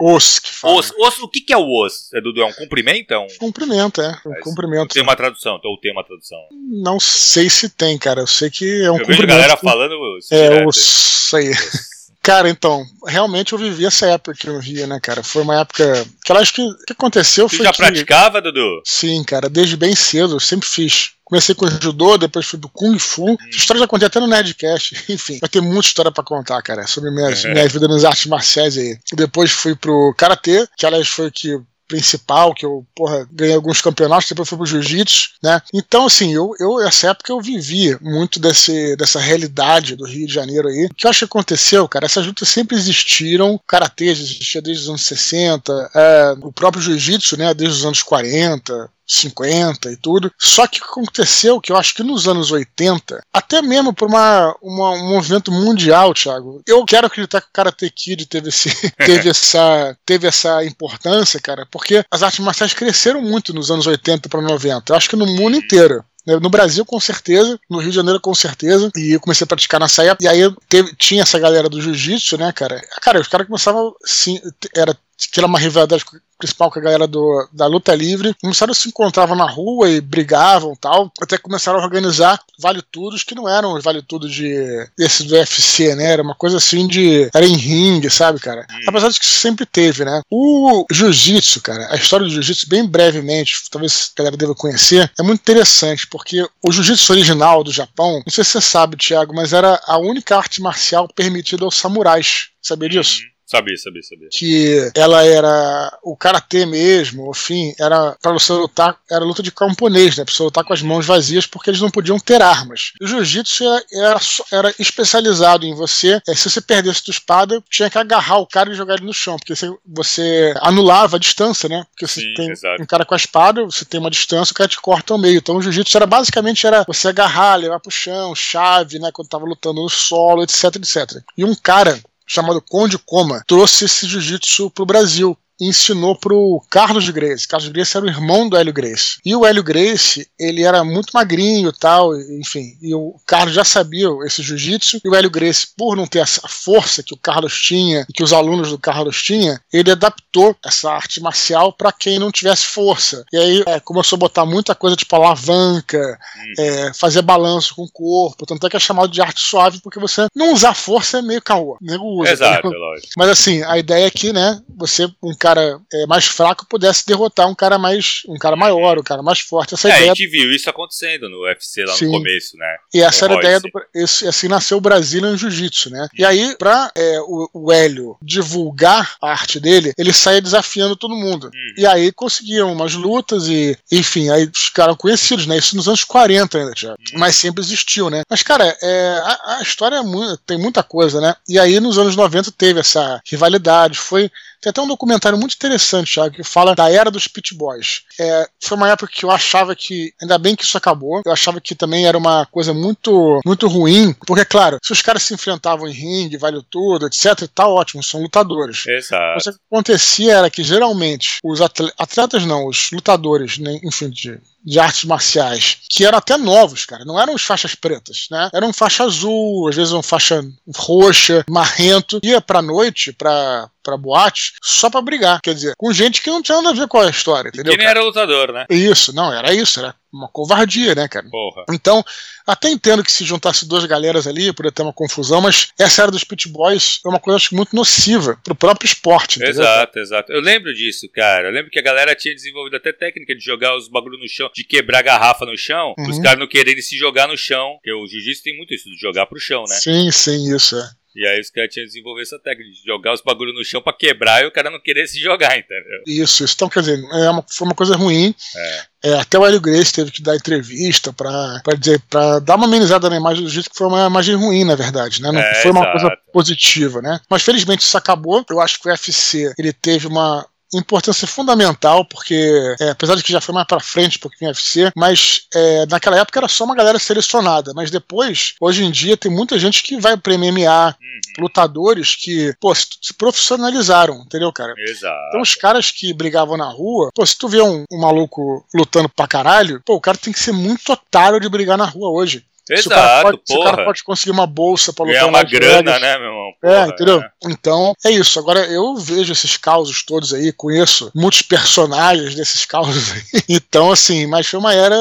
Os que fala. Os, os, o que, que é o os? É, Dudu? É um cumprimento? É um. Cumprimento, é. Um Mas cumprimento. Tem uma tradução, então tem uma tradução. Não sei se tem, cara. Eu sei que é um Eu vejo cumprimento. galera falando. É, direto. os. Aí. Cara, então, realmente eu vivi essa época que eu via, né, cara? Foi uma época. Que eu acho que o que aconteceu Você foi já que. praticava, Dudu? Sim, cara, desde bem cedo, eu sempre fiz. Comecei com judô, depois fui pro Kung Fu. Essa história já contei até no Nerdcast. Enfim, vai ter muita história pra contar, cara, sobre minha, minha vida nas artes marciais aí. Depois fui pro Karatê, que aliás foi que principal, que eu, porra, ganhei alguns campeonatos, depois fui pro jiu-jitsu, né? Então, assim, eu, eu, nessa época eu vivia muito desse, dessa realidade do Rio de Janeiro aí. O que eu acho que aconteceu, cara, essas lutas sempre existiram, o existia desde os anos 60, é, o próprio jiu-jitsu, né, desde os anos 40, 50 e tudo. Só que aconteceu, que eu acho que nos anos 80, até mesmo por uma, uma- um movimento mundial, Thiago, eu quero acreditar que o Karate Kid teve, esse, teve, essa, teve essa importância, cara, porque as artes marciais cresceram muito nos anos 80 para 90. Eu acho que no mundo inteiro. né? No Brasil, com certeza. No Rio de Janeiro, com certeza. E eu comecei a praticar nessa época. E aí teve- tinha essa galera do jiu-jitsu, né, cara? Cara, os caras começavam. Sim, era, que era uma rivalidade principal com a galera do, da luta livre. Começaram a se encontravam na rua e brigavam e tal. Até começaram a organizar vale tudos que não eram os vale tudo de esse do UFC, né? Era uma coisa assim de. Era em ringue, sabe, cara? Apesar de que isso sempre teve, né? O jiu-jitsu, cara, a história do jiu-jitsu, bem brevemente, talvez a galera deva conhecer, é muito interessante, porque o jiu-jitsu original do Japão, não sei se você sabe, Thiago, mas era a única arte marcial permitida aos samurais. Sabia disso? Sabia, sabia, sabia. Que ela era o karatê mesmo, enfim, era para você lutar, era luta de camponês, né? Pra você lutar com as mãos vazias porque eles não podiam ter armas. O jiu-jitsu era, era, especializado em você, é, se você perdesse tua espada, tinha que agarrar o cara e jogar ele no chão, porque você, você anulava a distância, né? Porque você Sim, tem exato. um cara com a espada, você tem uma distância, o cara te corta ao meio. Então o jiu-jitsu era basicamente era você agarrar, levar pro chão, chave, né? Quando tava lutando no solo, etc, etc. E um cara chamado Conde Coma trouxe esse jiu-jitsu pro Brasil ensinou pro Carlos Grace. Carlos Grace era o irmão do Hélio Grace. E o Hélio Grace, ele era muito magrinho e tal, enfim. E o Carlos já sabia esse jiu-jitsu. E o Hélio Grace, por não ter essa força que o Carlos tinha e que os alunos do Carlos tinham, ele adaptou essa arte marcial para quem não tivesse força. E aí é, começou a botar muita coisa tipo alavanca, hum. é, fazer balanço com o corpo. Tanto é que é chamado de arte suave, porque você não usar força é meio caô. Usa, Exato, né? lógico. Mas assim, a ideia é que, né, você, um cara é, mais fraco pudesse derrotar um cara mais um cara maior, um cara mais forte. Essa é, ideia... a gente viu isso acontecendo no UFC lá Sim. no começo, né? E essa era a ideia do. Esse, assim nasceu o Brazilian Jiu-Jitsu, né? E aí, pra é, o, o Hélio divulgar a arte dele, ele saía desafiando todo mundo. Hum. E aí conseguiam umas lutas e, enfim, aí ficaram conhecidos, né? Isso nos anos 40 ainda, já. Hum. Mas sempre existiu, né? Mas, cara, é, a, a história é muito, tem muita coisa, né? E aí, nos anos 90, teve essa rivalidade. Foi tem até um documentário muito interessante, Thiago, que fala da era dos pit boys. É, foi uma época que eu achava que, ainda bem que isso acabou, eu achava que também era uma coisa muito, muito ruim, porque, claro, se os caras se enfrentavam em ringue, vale tudo, etc, tá ótimo, são lutadores. Exato. Mas o que acontecia era que, geralmente, os atletas, atletas não, os lutadores, né, enfim, de de artes marciais, que eram até novos, cara. Não eram os faixas pretas, né? Eram faixa azul, às vezes uma faixa roxa, marrento. Ia pra noite, pra, pra boate, só pra brigar. Quer dizer, com gente que não tinha nada a ver com a história, entendeu? Que nem era lutador, né? Isso, não, era isso, era uma covardia, né, cara? Porra. Então, até entendo que se juntasse duas galeras ali, poderia ter uma confusão, mas essa era dos pit boys é uma coisa acho, muito nociva pro próprio esporte, entendeu? Exato, exato. Eu lembro disso, cara. Eu lembro que a galera tinha desenvolvido até técnica de jogar os bagulho no chão, de quebrar garrafa no chão, uhum. os caras não quererem se jogar no chão, porque o jiu-jitsu tem muito isso, de jogar pro chão, né? Sim, sim, isso é. E aí os caras tinham desenvolvido essa técnica de jogar os bagulhos no chão pra quebrar e o cara não querer se jogar, entendeu? Isso, isso. Então, quer dizer, é uma, foi uma coisa ruim. É. É, até o Hélio Grace teve que dar entrevista para dizer, para dar uma amenizada na imagem do jeito que foi uma imagem ruim, na verdade, né? Não é, foi uma exato. coisa positiva, né? Mas felizmente isso acabou. Eu acho que o UFC ele teve uma importância fundamental, porque é, apesar de que já foi mais para frente um pouquinho UFC, mas é, naquela época era só uma galera selecionada, mas depois, hoje em dia, tem muita gente que vai para MMA, uhum. lutadores que, pô, se, se, profissionalizaram, entendeu, cara? Exato. Então os caras que brigavam na rua, pô, se tu vê um, um maluco lutando pra caralho, pô, o cara tem que ser muito otário de brigar na rua hoje. Exato, pode, porra. o cara pode conseguir uma bolsa pra lutar Ganhar uma grana, né, meu irmão? Porra, é, entendeu? É. Então, é isso. Agora, eu vejo esses causos todos aí, conheço muitos personagens desses causos aí. Então, assim, mas foi uma era,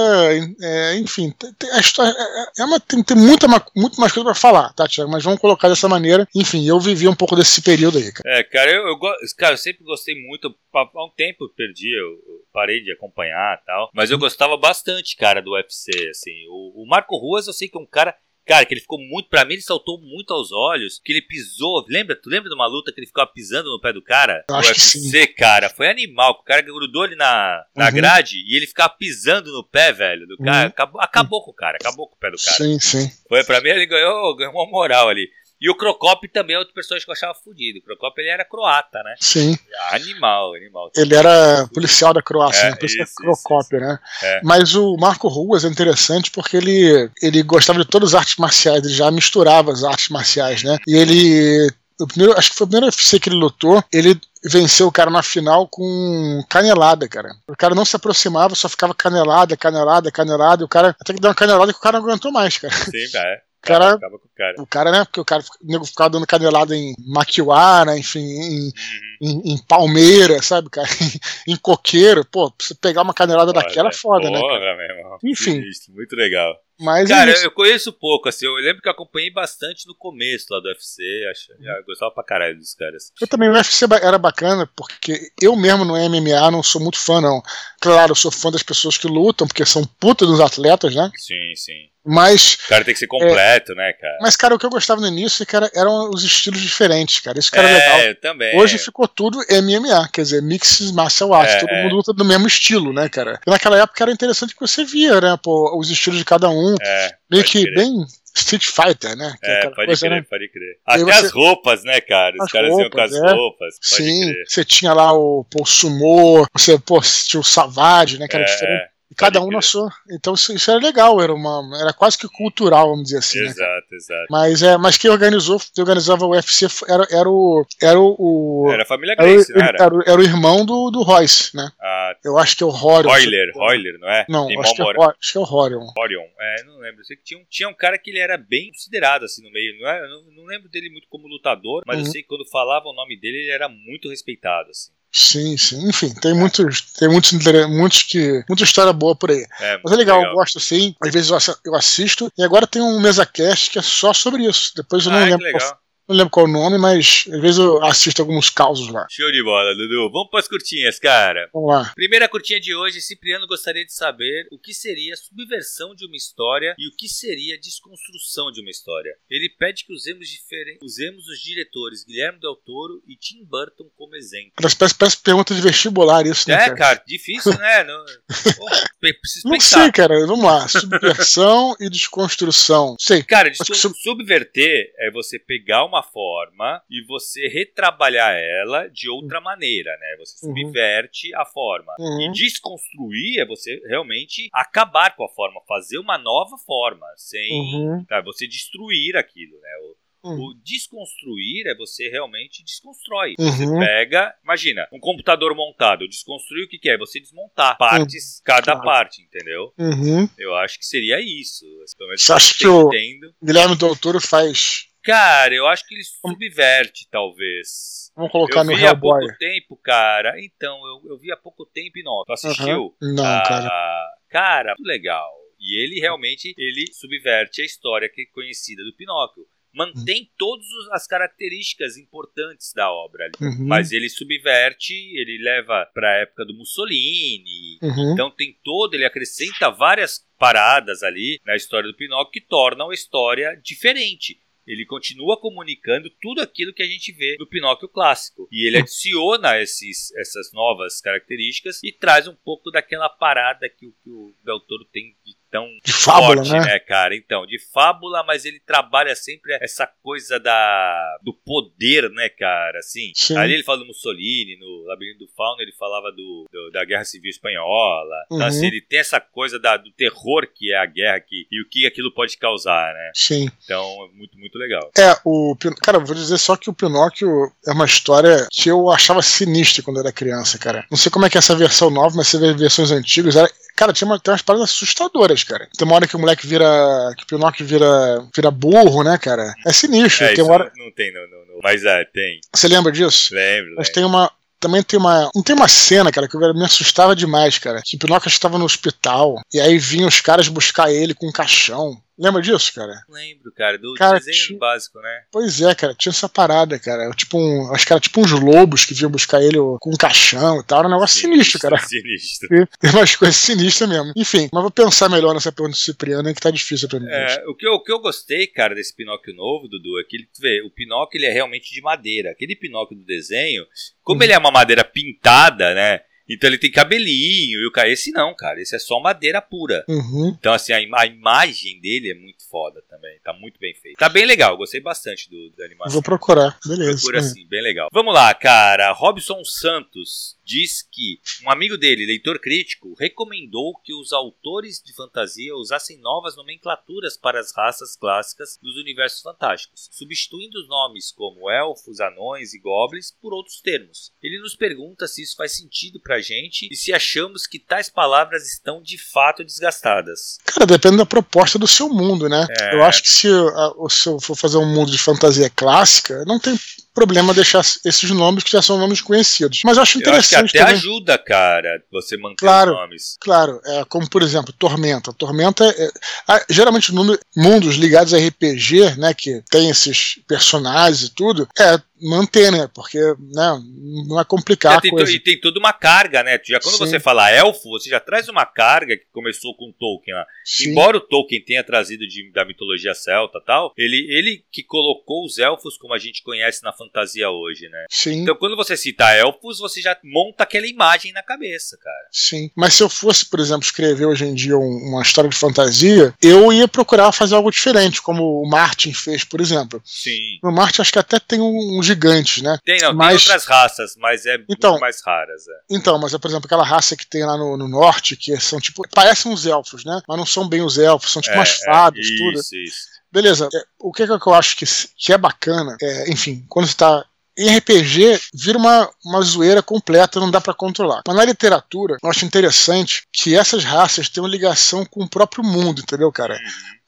é, enfim, a história é, é uma, tem, tem muita, muito mais coisa pra falar, tá, Tiago? Mas vamos colocar dessa maneira. Enfim, eu vivi um pouco desse período aí, cara. É, cara, eu, eu, cara, eu sempre gostei muito, há um tempo eu perdi, eu, eu parei de acompanhar e tal, mas eu gostava bastante, cara, do UFC, assim. O, o Marco Ruas, eu sei que é um cara Cara, que ele ficou muito. Pra mim, ele saltou muito aos olhos. Que ele pisou. Lembra? Tu lembra de uma luta que ele ficava pisando no pé do cara? Eu acho UFC, que sim. cara. Foi animal. O cara grudou ali na, na uhum. grade e ele ficava pisando no pé, velho, do cara. Uhum. Acabou, acabou com o cara. Acabou com o pé do cara. Sim, sim. Foi pra mim, ele ganhou, ganhou uma moral ali. E o Crocop também é outro personagem que eu achava fodido. O Crocop ele era croata, né? Sim. Animal, animal. Ele era policial da Croácia, é, né? Por isso, isso, Crocop, isso. né? É. Mas o Marco Ruas é interessante porque ele, ele gostava de todas as artes marciais, ele já misturava as artes marciais, né? E ele. O primeiro, acho que foi o primeiro UFC que ele lutou. Ele venceu o cara na final com canelada, cara. O cara não se aproximava, só ficava canelada, canelada, canelada. E o cara até que deu uma canelada que o cara não aguentou mais, cara. Sim, é cara, acaba com o cara. O cara, né? Porque o cara o nego ficava dando canelada em Maquiara, enfim, em, uhum. em, em, Palmeira, sabe, cara? em coqueiro. Pô, você pegar uma canelada Olha, daquela é foda, porra, né? Meu irmão. Enfim. Muito legal. Mas Cara, é isso. eu conheço pouco, assim. Eu lembro que eu acompanhei bastante no começo lá do UFC. Acho, eu gostava pra caralho dos caras. Eu também, o UFC era bacana, porque eu mesmo no MMA não sou muito fã, não. Claro, eu sou fã das pessoas que lutam, porque são puta dos atletas, né? Sim, sim. Mas, O cara tem que ser completo, né, cara? mas cara, o que eu gostava no início é que era- eram os estilos diferentes, cara. Isso que era é, legal. eu também. Hoje ficou tudo MMA, quer dizer, Mixed Martial Arts, É, todo é. mundo luta do mesmo estilo, né, cara? E naquela época era interessante que você via, né, pô, os estilos de cada um, É, meio pode que crer. bem Street Fighter, né? Que É, aquela pode coisa, crer, né? pode crer. Até você- as roupas, né, cara? Os As caras iam com as roupas, é. roupas. Sim, crer. você tinha lá o, pô, o você, pô, tinha o Savage, né, que era É, diferente. E cada um na sua. Então isso, isso era legal, era uma. Era quase que cultural, vamos dizer assim, né? Exato, exato. Mas, é, mas quem organizou, quem organizava o UFC era, era o. Era o. Era a família era, Grace, não era? era o- era o irmão do, do Royce, né? Ah, Eu acho que é o Horion. Royler, Royler, não é? Não, acho que, é, acho que é o Horion. Orion. É, não lembro. Eu sei que tinha um, tinha um cara que ele era bem considerado assim no meio. Não, é? eu não, não lembro dele muito como lutador, mas eu Uhum. sei que quando falava o nome dele, ele era muito respeitado, assim. Sim, sim. Enfim, tem muitos, tem muitos, muitos que. Muita história boa por aí. É, Mas é legal, muito eu gosto sim. Às vezes eu assi- eu assisto. E agora tem um mesa cast que é só sobre isso. Depois eu Ah, não, que lembro qual, legal. Não lembro qual o nome, mas às vezes eu assisto alguns causos lá. Show de bola, Dudu. Vamos para as curtinhas, cara. Vamos lá. Primeira curtinha de hoje, Cipriano gostaria de saber o que seria subversão de uma história e o que seria desconstrução de uma história. Ele pede que usemos, diferen- usemos os diretores Guilherme Del Toro e Tim Burton como exemplo. Parece, parece, pergunta de vestibular isso, né, É, cara? cara, difícil, né? Não, Pô, pe- preciso Não pensar. sei, cara. Vamos lá. Subversão e desconstrução. Sei. Cara, Acho que desco- sub- subverter é você pegar uma forma e você retrabalhar ela de outra maneira, né? Você Uhum. subverte a forma. E Uhum. desconstruir é você realmente acabar com a forma, fazer uma nova forma, sem Uhum. tá, você destruir aquilo, né? O, Uhum. o desconstruir é você realmente desconstrói. Uhum. Pega, imagina, um computador montado, desconstruir o que, que é? Você desmontar partes, cada Claro. parte, entendeu? Uhum. Eu acho que seria isso. Pelo menos Você acha eu que o-. Guilherme Doutor faz. Cara, eu acho que ele subverte, talvez. Vamos colocar eu no vi há pouco tempo, cara. Então, eu, eu vi há pouco tempo Pinóquio. Tu assistiu? Uhum. Não, Ah, cara. Cara, legal. E ele realmente ele subverte a história que é conhecida do Pinóquio. Mantém todas os- as características importantes da obra ali. Uhum. Mas ele subverte, ele leva pra época do Mussolini. Uhum. Então tem todo, ele acrescenta várias paradas ali na história do Pinóquio que tornam a história diferente. Ele continua comunicando tudo aquilo que a gente vê no Pinóquio clássico. E ele adiciona esses, essas novas características e traz um pouco daquela parada que, o- que o Del Toro tem de tão De fábula, forte, né? cara? Então, de fábula, mas ele trabalha sempre essa coisa da do poder, né, cara? Assim, Sim. ali ele fala do Mussolini, no Labirinto do Fauno ele falava do, do- da Guerra Civil Espanhola. Então, Uhum. assim, ele tem essa coisa da- do terror que é a guerra que, e o que aquilo pode causar, né? Sim. Então, é muito, muito legal. É, o. Cara, vou dizer só que o Pinóquio é uma história que eu achava sinistra quando eu era criança, cara. Não sei como é que é essa versão nova, mas você vê versões antigas. Era... Cara, tinha uma, tem umas paradas assustadoras, cara. Tem uma hora que o moleque vira. que o Pinóquio vira, vira burro, né, cara? É sinistro. É, tem uma hora... não, não tem, não, não, não. Mas é, tem. Você lembra disso? Lembro, Mas lembro. tem uma. Também tem uma. Não tem uma cena, cara, que me assustava demais, cara. Que o Pinóquio estava no hospital. E aí vinham os caras buscar ele com um caixão. Lembra disso, cara? Lembro, cara, do Cara, desenho básico, né? Pois é, cara, tinha essa parada, cara. Tipo um, acho que era tipo uns lobos que vinham buscar ele com um caixão e tal. Era um negócio sinistro, cara. Sinistro. Tem umas coisas sinistras mesmo. Enfim, mas vou pensar melhor nessa pergunta do Cipriano, que tá difícil pra mim. É, o, que eu, o que eu gostei, cara, desse Pinóquio novo, Dudu, é que ele, tu vê, o Pinóquio ele é realmente de madeira. Aquele Pinóquio do desenho, como Uhum. ele é uma madeira pintada, né? Então ele tem cabelinho e o cara. Esse não, cara. Esse é só madeira pura. Uhum. Então, assim, a, ima- a imagem dele é muito foda também. Tá muito bem feito. Tá bem legal. Gostei bastante do, da animação. Vou procurar, beleza. Procura assim, bem legal. Vamos lá, cara. Robson Santos diz que um amigo dele, leitor crítico, recomendou que os autores de fantasia usassem novas nomenclaturas para as raças clássicas dos universos fantásticos, substituindo os nomes como elfos, anões e goblins por outros termos. Ele nos pergunta se isso faz sentido pra gente e se achamos que tais palavras estão de fato desgastadas. Cara, depende da proposta do seu mundo, né? É. Eu acho que se, a- o- se eu for fazer um mundo de fantasia clássica, não tem. Problema deixar esses nomes que já são nomes conhecidos. Mas eu acho interessante. Eu acho que até também. ajuda, cara, você manter claro, os nomes. Claro, é, como por exemplo, Tormenta. Tormenta é, é, geralmente mundos ligados a RPG, né, que tem esses personagens e tudo, é manter, né? Porque né, não é complicado. É, tem, coisa. E tem toda uma carga, né? Já quando Sim. você fala elfo, você já traz uma carga que começou com Tolkien lá. Sim. Embora o Tolkien tenha trazido de, da mitologia celta tal, ele, ele que colocou os elfos como a gente conhece na fantasia hoje, né? Sim. Então quando você cita elfos, você já monta aquela imagem na cabeça, cara. Sim. Mas se eu fosse, por exemplo, escrever hoje em dia uma história de fantasia, eu ia procurar fazer algo diferente, como o Martin fez, por exemplo. Sim. O Martin acho que até tem um, um gigantes, né? Tem, não, mas... tem outras raças, mas é então, mais raras. É. Então, mas é, por exemplo, aquela raça que tem lá no, no, norte, que são tipo. parecem uns elfos, né? Mas não são bem os elfos, são tipo é, umas fadas, é, tudo. Isso, isso. Beleza, é, o que, é que eu acho que, que é bacana, é, enfim, quando você tá em RPG vira uma, uma zoeira completa, não dá para controlar. Mas na literatura, eu acho interessante que essas raças tenham ligação com o próprio mundo, entendeu, cara?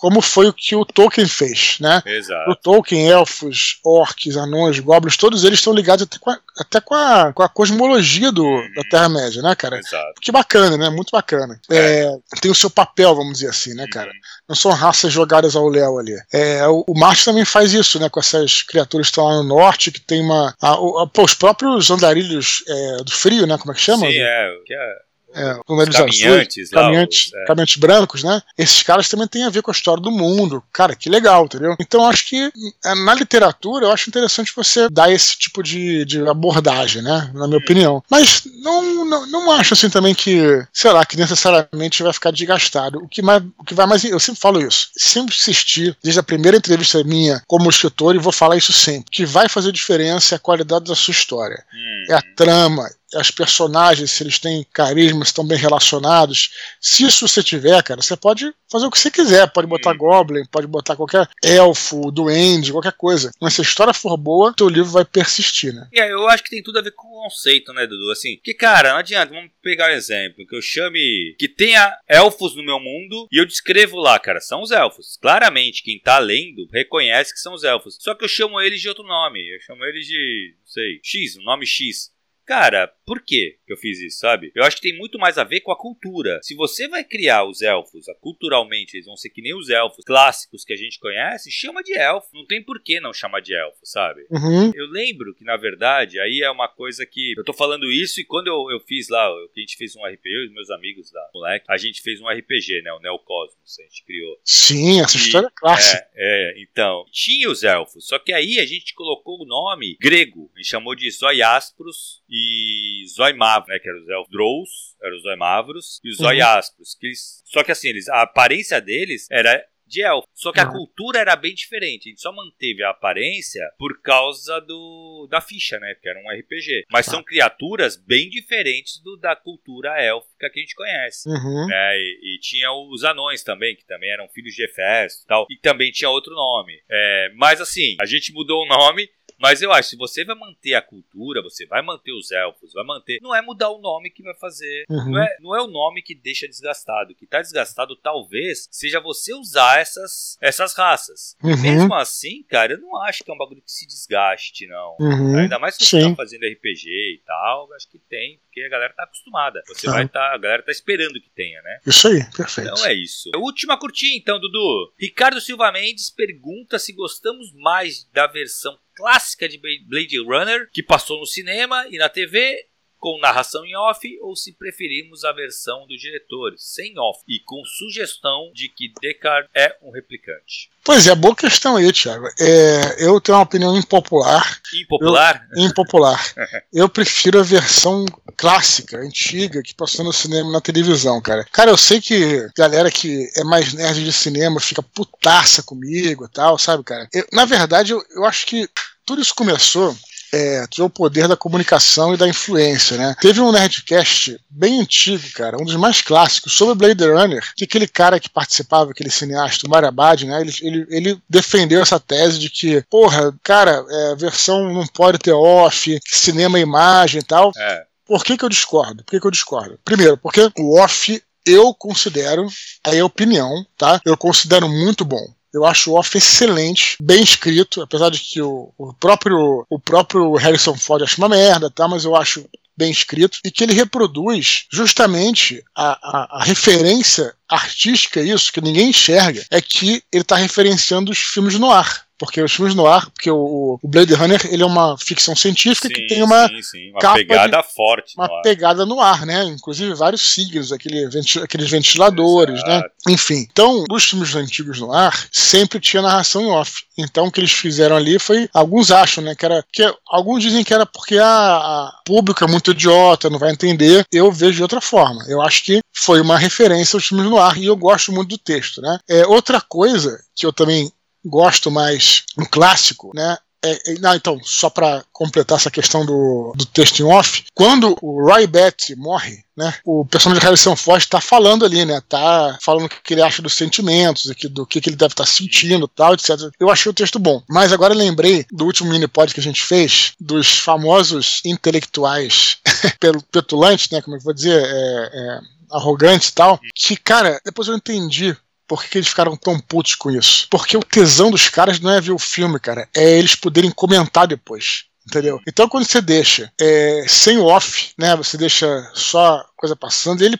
Como foi o que o Tolkien fez, né? Exato. O Tolkien, elfos, orcs, anões, goblins, todos eles estão ligados até com a, até com a, com a cosmologia do, uhum. da Terra-média, né, cara? Exato. Que bacana, né? Muito bacana. É. É, tem o seu papel, vamos dizer assim, né, cara? Uhum. Não são raças jogadas ao léu ali. É, o, o Marte também faz isso, né? Com essas criaturas que estão lá no norte, que tem uma. A, a, pô, os próprios andarilhos é, do frio, né? Como é que chama? Sim, é. Que é é, caminhantes, lá, caminhantes, é. caminhantes brancos, né? Esses caras também têm a ver com a história do mundo. Cara, que legal, entendeu? Então acho que é, na literatura eu acho interessante você dar esse tipo de, de abordagem, né? Na minha hum. opinião. Mas não, não, não acho assim também que, sei lá, que necessariamente vai ficar desgastado. O que, mais, o que vai mais. Eu sempre falo isso. Sempre insisti, desde a primeira entrevista minha como escritor, e vou falar isso sempre. O que vai fazer diferença é a qualidade da sua história. Hum. É a trama, as personagens, se eles têm carisma, se estão bem relacionados. Se isso você tiver, cara, você pode fazer o que você quiser. Pode botar hum. Goblin, pode botar qualquer elfo, duende, qualquer coisa. Mas se a história for boa, teu livro vai persistir, né? É, eu acho que tem tudo a ver com o conceito, né, Dudu? Assim, que, cara, não adianta, vamos pegar um exemplo, que eu chame. que tenha elfos no meu mundo e eu descrevo lá, cara, são os elfos. Claramente, quem tá lendo reconhece que são os elfos. Só que eu chamo eles de outro nome. Eu chamo eles de, não sei, X, um nome X. Cara, por que eu fiz isso, sabe? Eu acho que tem muito mais a ver com a cultura. Se você vai criar os elfos, culturalmente eles vão ser que nem os elfos clássicos que a gente conhece, chama de elfo. Não tem por que não chamar de elfo, sabe? Uhum. Eu lembro que, na verdade, aí é uma coisa que. Eu tô falando isso e quando eu, eu fiz lá, que a gente fez um RPG, eu e meus amigos da moleque, a gente fez um RPG, né? O Neocosmos, a gente criou. Sim, essa e, história é clássica. É, é, então. Tinha os elfos, só que aí a gente colocou o nome grego, a gente chamou de Zoiaspros e Zoimavros, né? Que eram os elfos Drows, eram os Zoimavros, e os uhum. Zoiaspros. Que eles, só que assim, eles, a aparência deles era de elfo. Só que a cultura era bem diferente. A gente só manteve a aparência por causa do da ficha, né? Que era um RPG. Mas são criaturas bem diferentes do, da cultura élfica que a gente conhece. Uhum. Né? E, e, tinha os anões também, que também eram filhos de Hefesto e tal. E também tinha outro nome. É, mas assim, a gente mudou o nome mas eu acho, se você vai manter a cultura, você vai manter os elfos, vai manter. Não é mudar o nome que vai fazer. Uhum. Não, é, não é o nome que deixa desgastado. O que tá desgastado, talvez, seja você usar essas, essas raças. Uhum. Mesmo assim, cara, eu não acho que é um bagulho que se desgaste, não. Uhum. Ainda mais se você Sim. tá fazendo RPG e tal, acho que tem, porque a galera tá acostumada. Você vai tá, a galera tá esperando que tenha, né? Isso aí, perfeito. Então é isso. Última curtinha, então, Dudu. Ricardo Silva Mendes pergunta se gostamos mais da versão clássica de Blade Runner, que passou no cinema e na TV, com narração em off, ou se preferimos a versão do diretor, sem off, e com sugestão de que Deckard é um replicante. Pois é, boa questão aí, Thiago. É, eu tenho uma opinião impopular. Impopular? Eu, impopular. eu prefiro a versão clássica, antiga, que passou no cinema e na televisão, cara. Cara, eu sei que galera que é mais nerd de cinema fica putaça comigo e tal, sabe, cara? Eu, na verdade, eu, eu acho que tudo isso começou é, o poder da comunicação e da influência, né? Teve um Nerdcast bem antigo, cara, um dos mais clássicos, sobre Blade Runner, que aquele cara que participava, aquele cineasta, o Marabad, né? Ele, ele, ele, defendeu essa tese de que, porra, cara, é, a versão não pode ter off, cinema é imagem e tal. É. Por que, que eu discordo? Por que, que eu discordo? Primeiro, porque o off eu considero, é a opinião, tá? Eu considero muito bom. Eu acho o Off excelente, bem escrito, apesar de que o, o próprio o próprio Harrison Ford acha uma merda, tá? Mas eu acho bem escrito e que ele reproduz justamente a, a, a referência artística, isso que ninguém enxerga, é que ele está referenciando os filmes no ar porque os filmes no ar, porque o, o, Blade Runner ele é uma ficção científica sim, que tem uma, sim, sim. uma pegada de, forte, uma no pegada no ar, né? Inclusive vários signos, aquele, aqueles ventiladores, né? Exato. né? Enfim, então os filmes antigos no ar sempre tinha narração em off. Então o que eles fizeram ali foi, alguns acham, né? Que era, que alguns dizem que era porque a, a público é muito idiota, não vai entender. Eu vejo de outra forma. Eu acho que foi uma referência aos filmes no ar e eu gosto muito do texto, né? É outra coisa que eu também gosto mais no clássico, né? É, é, não, então, só para completar essa questão do, do texto em off, quando o Roy Batty morre, né, o personagem de Harrison Ford está falando ali, né, tá falando o que ele acha dos sentimentos, do que, ele deve estar tá sentindo, tal, etc. Eu achei o texto bom, mas agora lembrei do último mini pod que a gente fez dos famosos intelectuais petulantes, né, como eu vou dizer, é, é, arrogantes e tal, que cara, depois eu entendi por que, que, eles ficaram tão putos com isso? Porque o tesão dos caras não é ver o filme, cara, é eles poderem comentar depois. Entendeu? Então quando você deixa é, sem off, né? Você deixa só coisa passando, ele.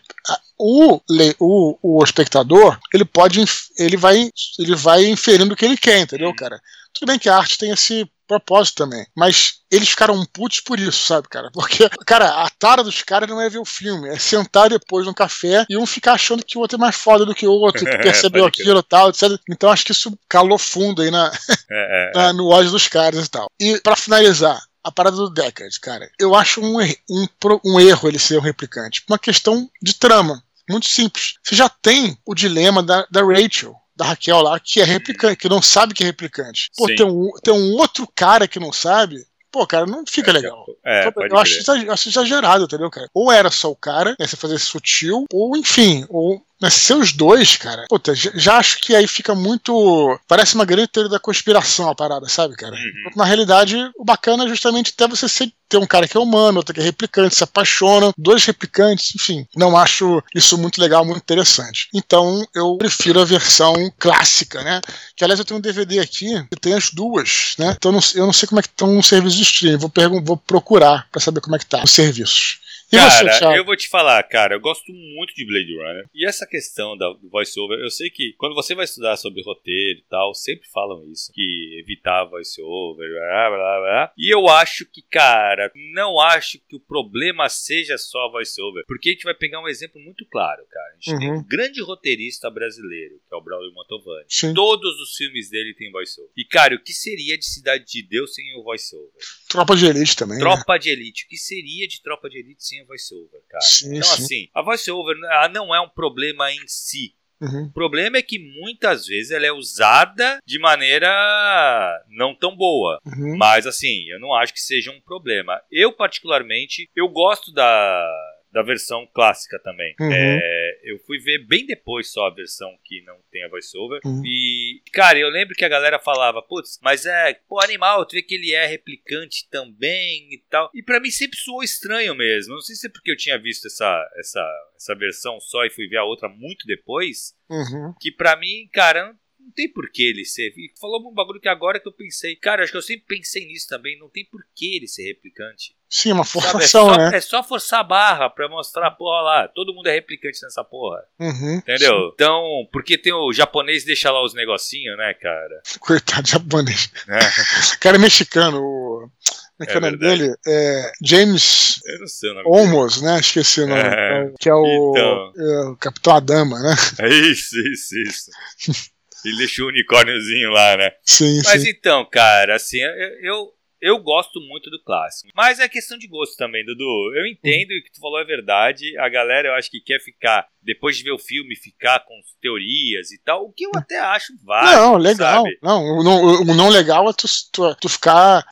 O, o, o espectador ele pode ele vai ele vai inferindo o que ele quer entendeu cara tudo bem que a arte tem esse propósito também. Mas eles ficaram putos por isso, sabe, cara? Porque, cara, a tara dos caras não é ver o filme, é sentar depois no café e um ficar achando que o outro é mais foda do que o outro, que percebeu aquilo e tal, etc. Então acho que isso calou fundo aí na, é, é, na no ódio dos caras e tal. E para finalizar, a parada do Deckard, cara, eu acho um, um, um erro ele ser um replicante. Uma questão de trama. Muito simples. Você já tem o dilema da, da Rachel da Raquel lá, que é replicante, que não sabe que é replicante. Pô, tem um, tem um outro cara que não sabe, pô, cara, não fica é, legal. É, eu acho, acho, exagerado, entendeu, cara? Ou era só o cara, né, você fazer sutil, ou enfim, ou mas seus dois, cara, puta, já acho que aí fica muito. Parece uma grande teoria da conspiração a parada, sabe, cara? Uhum. Na realidade, o bacana é justamente até você ser, ter um cara que é humano, outro que é replicante, se apaixona, dois replicantes, enfim. Não acho isso muito legal, muito interessante. Então, eu prefiro a versão clássica, né? Que aliás eu tenho um DVD aqui que tem as duas, né? Então eu não sei como é que estão no serviço de streaming. Vou, vou procurar para saber como é que tá os serviços. Cara, você, eu vou te falar, cara, eu gosto muito de Blade Runner. E essa questão da, do voice-over, eu sei que quando você vai estudar sobre roteiro e tal, sempre falam isso, que evitar voice-over, blá, blá, blá. E eu acho que, cara, não acho que o problema seja só voice-over. Porque a gente vai pegar um exemplo muito claro, cara. A gente uhum. tem um grande roteirista brasileiro, que é o Braulio Mantovani. Sim. Todos os filmes dele têm voice-over. E, cara, o que seria de Cidade de Deus sem o voice-over? Tropa de Elite também. Né? Tropa né? de Elite. O que seria de Tropa de Elite sem a voiceover, cara? Sim, então, sim. assim, a voiceover não é um problema em si. Uhum. O problema é que muitas vezes ela é usada de maneira não tão boa. Uhum. Mas assim, eu não acho que seja um problema. Eu, particularmente, eu gosto da, da versão clássica também. Uhum. É, eu fui ver bem depois só a versão que não tem a voiceover. Uhum. E, cara, eu lembro que a galera falava, putz, mas é, pô, animal, tu vê que ele é replicante também e tal. E para mim sempre soou estranho mesmo. Não sei se é porque eu tinha visto essa, essa, essa versão só e fui ver a outra muito depois. Uhum. Que para mim, cara, não tem por que ele ser. Falou um bagulho que agora que eu pensei. Cara, acho que eu sempre pensei nisso também. Não tem por que ele ser replicante. Sim, uma forçação, Sabe, é só, né? É só forçar a barra pra mostrar, porra lá, todo mundo é replicante nessa porra. Uhum, Entendeu? Sim. Então, porque tem o japonês deixa lá os negocinhos, né, cara? Coitado japonês. É. O cara é mexicano, o. Como é que é, é o nome dele? É James Olmos, né? Esqueci o nome. É, que é o, então... é o Capitão Adama, né? É isso, isso, isso. Ele deixou o unicórniozinho lá, né? Sim, Mas sim. então, cara, assim, eu, eu, eu gosto muito do clássico. Mas é questão de gosto também, Dudu. Eu entendo uhum. que tu falou é verdade. A galera, eu acho que quer ficar depois de ver o filme, ficar com teorias e tal, o que eu até acho válido. Não, legal. Sabe? Não, o não, o não legal é tu, tu, tu, ficar.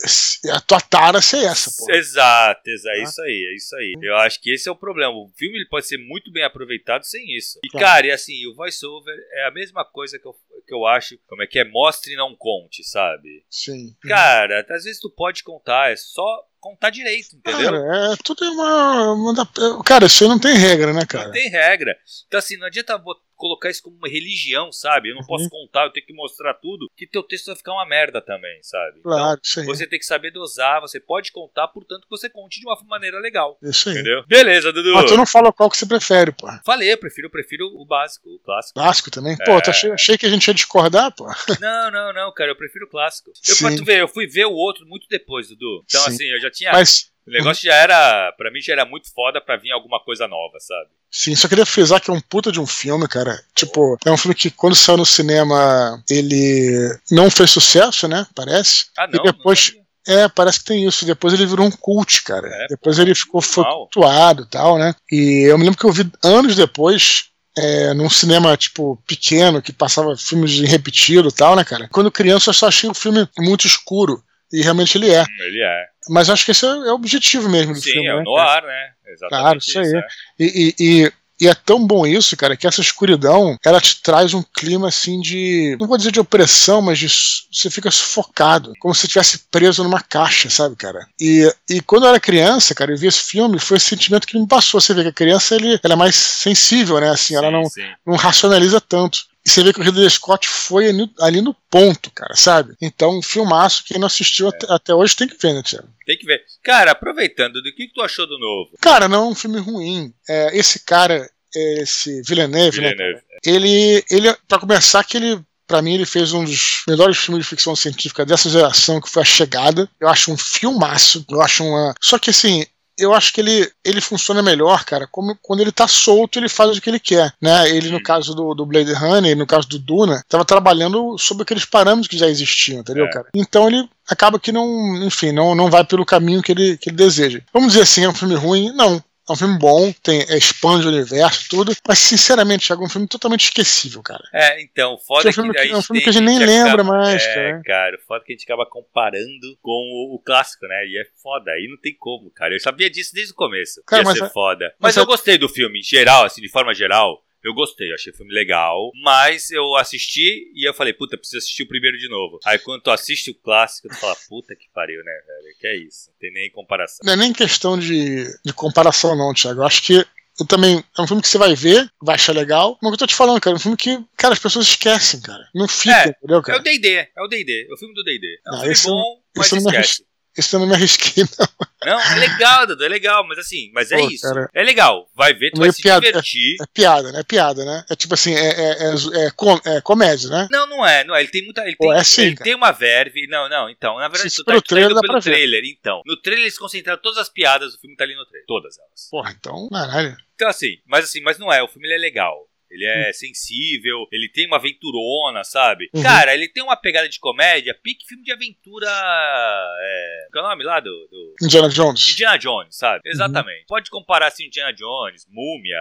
A tua tara ser essa, pô. Exato, exato. É ah. isso aí, é isso aí. Eu acho que esse é o problema. O filme ele pode ser muito bem aproveitado sem isso. E, claro. cara, e assim, o voice-over é a mesma coisa que eu, que eu acho, como é que é, mostre e não conte, sabe? Sim. Cara, às vezes tu pode contar, é só contar direito, entendeu? Cara, é tudo é uma, uma. Cara, isso aí não tem regra, né, cara? Não tem regra. Então, assim, não adianta colocar isso como uma religião, sabe? Eu não uhum. posso contar, eu tenho que mostrar tudo, que teu texto vai ficar uma merda também, sabe? Claro, então, Você tem que saber dosar, você pode contar, portanto, que você conte de uma maneira legal. Isso aí. Entendeu? Beleza, Dudu. Mas tu não fala qual que você prefere, pô. Falei, eu prefiro, eu prefiro o básico, o clássico. Clássico também? É... Pô, tu achei, achei, que a gente ia discordar, pô. Não, não, não, cara, eu prefiro o clássico. Eu, pra tu ver, eu fui ver o outro muito depois, Dudu. Então, Sim. assim, eu já tinha. Mas o negócio já era, pra mim já era muito foda pra vir alguma coisa nova, sabe? Sim, só queria frisar que é um puta de um filme, cara. Tipo, é um filme que quando saiu no cinema ele não fez sucesso, né? Parece. Ah, não? E depois. É, parece que tem isso. Depois ele virou um cult, cara. É, depois ele ficou flutuado e tal, né? E eu me lembro que eu vi anos depois, é, num cinema, tipo, pequeno, que passava filmes repetido e tal, né, cara? Quando criança eu só achei o filme muito escuro. E realmente ele é. Ele é. Mas acho que esse é, é o objetivo mesmo do Sim, filme. Sim, é o né? noir, né? Exatamente. Claro, isso, aí. É. E, e, e, é tão bom isso, cara, que essa escuridão, ela te traz um clima assim de. Não vou dizer de opressão, mas de, você fica sufocado. Como se estivesse preso numa caixa, sabe, cara? E, e quando eu era criança, cara, eu vi esse filme, foi esse sentimento que me passou. Você vê que a criança ele, ela é mais sensível, né? Assim, sim, ela não, não racionaliza tanto. E você vê que o Ridley Scott foi ali no ponto, cara, sabe? Então, um filmaço, quem não assistiu é. até, até, hoje tem que ver, né, Tiago? Tem que ver. Cara, aproveitando, do que, que tu achou do novo? Cara, não é um filme ruim. É, esse cara, esse Villeneuve, né, Villeneuve. né? Ele, ele, pra começar, que ele para mim, ele fez um dos melhores filmes de ficção científica dessa geração, que foi A Chegada. Eu acho um filmaço. Eu acho uma. Só que assim, eu acho que ele, ele funciona melhor, cara, como quando ele tá solto, ele faz o que ele quer, né? Ele, no caso do, do Blade Runner, no caso do Duna, tava trabalhando sobre aqueles parâmetros que já existiam, entendeu, é. cara? Então ele acaba que não, enfim, não, não vai pelo caminho que ele, que ele deseja. Vamos dizer assim, é um filme ruim? Não. É um filme bom, tem, é, expande o universo, tudo, mas sinceramente, Thiago, é um filme totalmente esquecível, cara. É, então, foda é um filme que, é um filme que a gente nem lembra acaba, mais, é, cara. cara, foda que a gente acaba comparando com o, o, clássico, né? E é foda, aí não tem como, cara. Eu sabia disso desde o começo. Cara, ia mas ser é, foda. Mas, mas eu gostei do filme, em geral, assim, de forma geral. Eu gostei, eu achei o filme legal, mas eu assisti e eu falei, puta, preciso assistir o primeiro de novo. Aí quando tu assiste o clássico, tu fala, puta que pariu, né, velho? Que é isso, não tem nem comparação. Não é nem questão de, de comparação, não, Thiago. Eu acho que eu também. É um filme que você vai ver, vai achar legal. Mas eu tô te falando, cara, é um filme que, cara, as pessoas esquecem, cara. Não fica, é, entendeu, cara? É o DD, é o DD, é o filme do DD. É um não, filme bom, mas esquece. Isso eu não me arrisquei, não. Não, é legal, Dudu, é legal, mas assim, mas é Pô, isso. Cara, é legal. Vai ver, tu vai se piada, divertir. É, é, piada, né? É piada, né? É tipo assim, é, é, é, é, com, é comédia, né? Não, não é, não é. Ele tem muita. Ele, tem, Pô, é sim, ele tem uma verve. Não, não, então. Na verdade, tu tá, tu tá indo pelo trailer, então. No trailer eles concentraram todas as piadas do filme, tá ali no trailer. Todas elas. Porra, então, caralho. Então, assim, mas assim, mas não é. O filme ele é legal. Ele é hum. sensível, ele tem uma aventurona, sabe? Uhum. Cara, ele tem uma pegada de comédia, pique filme de aventura. É... Qual é o nome lá do. do... Indiana Jones. Indiana Jones, sabe? Uhum. Exatamente. Pode comparar assim, Indiana Jones, Múmia.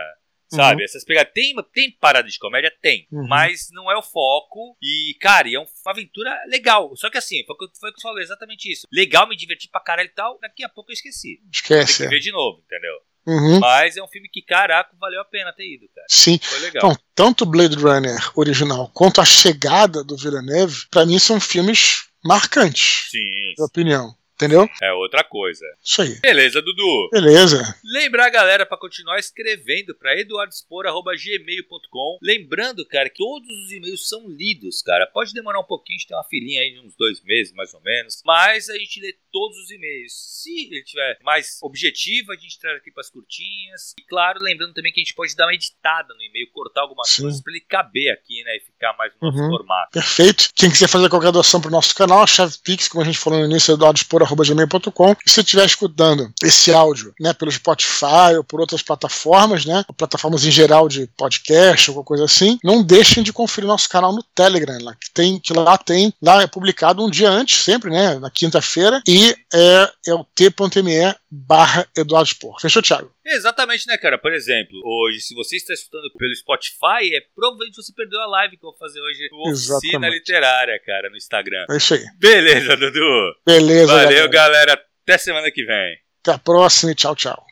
Sabe? Uhum. Essas pegadas. Tem, tem parada de comédia? Tem. Uhum. Mas não é o foco. E, cara, é uma aventura legal. Só que assim, foi o que, eu falei exatamente isso. Legal, me divertir pra caralho e tal. Daqui a pouco eu esqueci. Esquece. Tem que ver de novo, entendeu? Uhum. Mas é um filme que, caraca, valeu a pena ter ido, cara. Sim. Foi legal. Então, tanto Blade Runner original quanto a chegada do Villeneuve, para mim são filmes marcantes. Sim. Na opinião. Entendeu? É outra coisa. Isso aí. Beleza, Dudu. Beleza. Lembrar a galera para continuar escrevendo para eduardespor.gmail.com. Lembrando, cara, que todos os e-mails são lidos, cara. Pode demorar um pouquinho, a gente tem uma filinha aí de uns dois meses, mais ou menos. Mas a gente lê todos os e-mails. Se ele tiver mais objetivo, a gente traz aqui para as curtinhas. E claro, lembrando também que a gente pode dar uma editada no e-mail, cortar algumas Sim. coisas para ele caber aqui, né? E ficar mais no nosso uhum. formato. Perfeito. Quem quiser fazer qualquer doação pro nosso canal, a chave Pix, como a gente falou no início, é eduardespor.com gmail.com. Se você estiver escutando esse áudio, né, pelo Spotify ou por outras plataformas, né, plataformas em geral de podcast ou coisa assim, não deixem de conferir nosso canal no Telegram, lá, que tem que lá tem, lá é publicado um dia antes, sempre, né, na quinta-feira, e é, é o t.me barra Eduardo Spor. Fechou, Thiago? Exatamente, né, cara? Por exemplo, hoje, se você está escutando pelo Spotify, é provavelmente você perdeu a live que eu vou fazer hoje no Oficina Literária, cara, no Instagram. É isso aí. Beleza, Dudu. Beleza, Valeu, galera. galera. Até semana que vem. Até a próxima e tchau, tchau.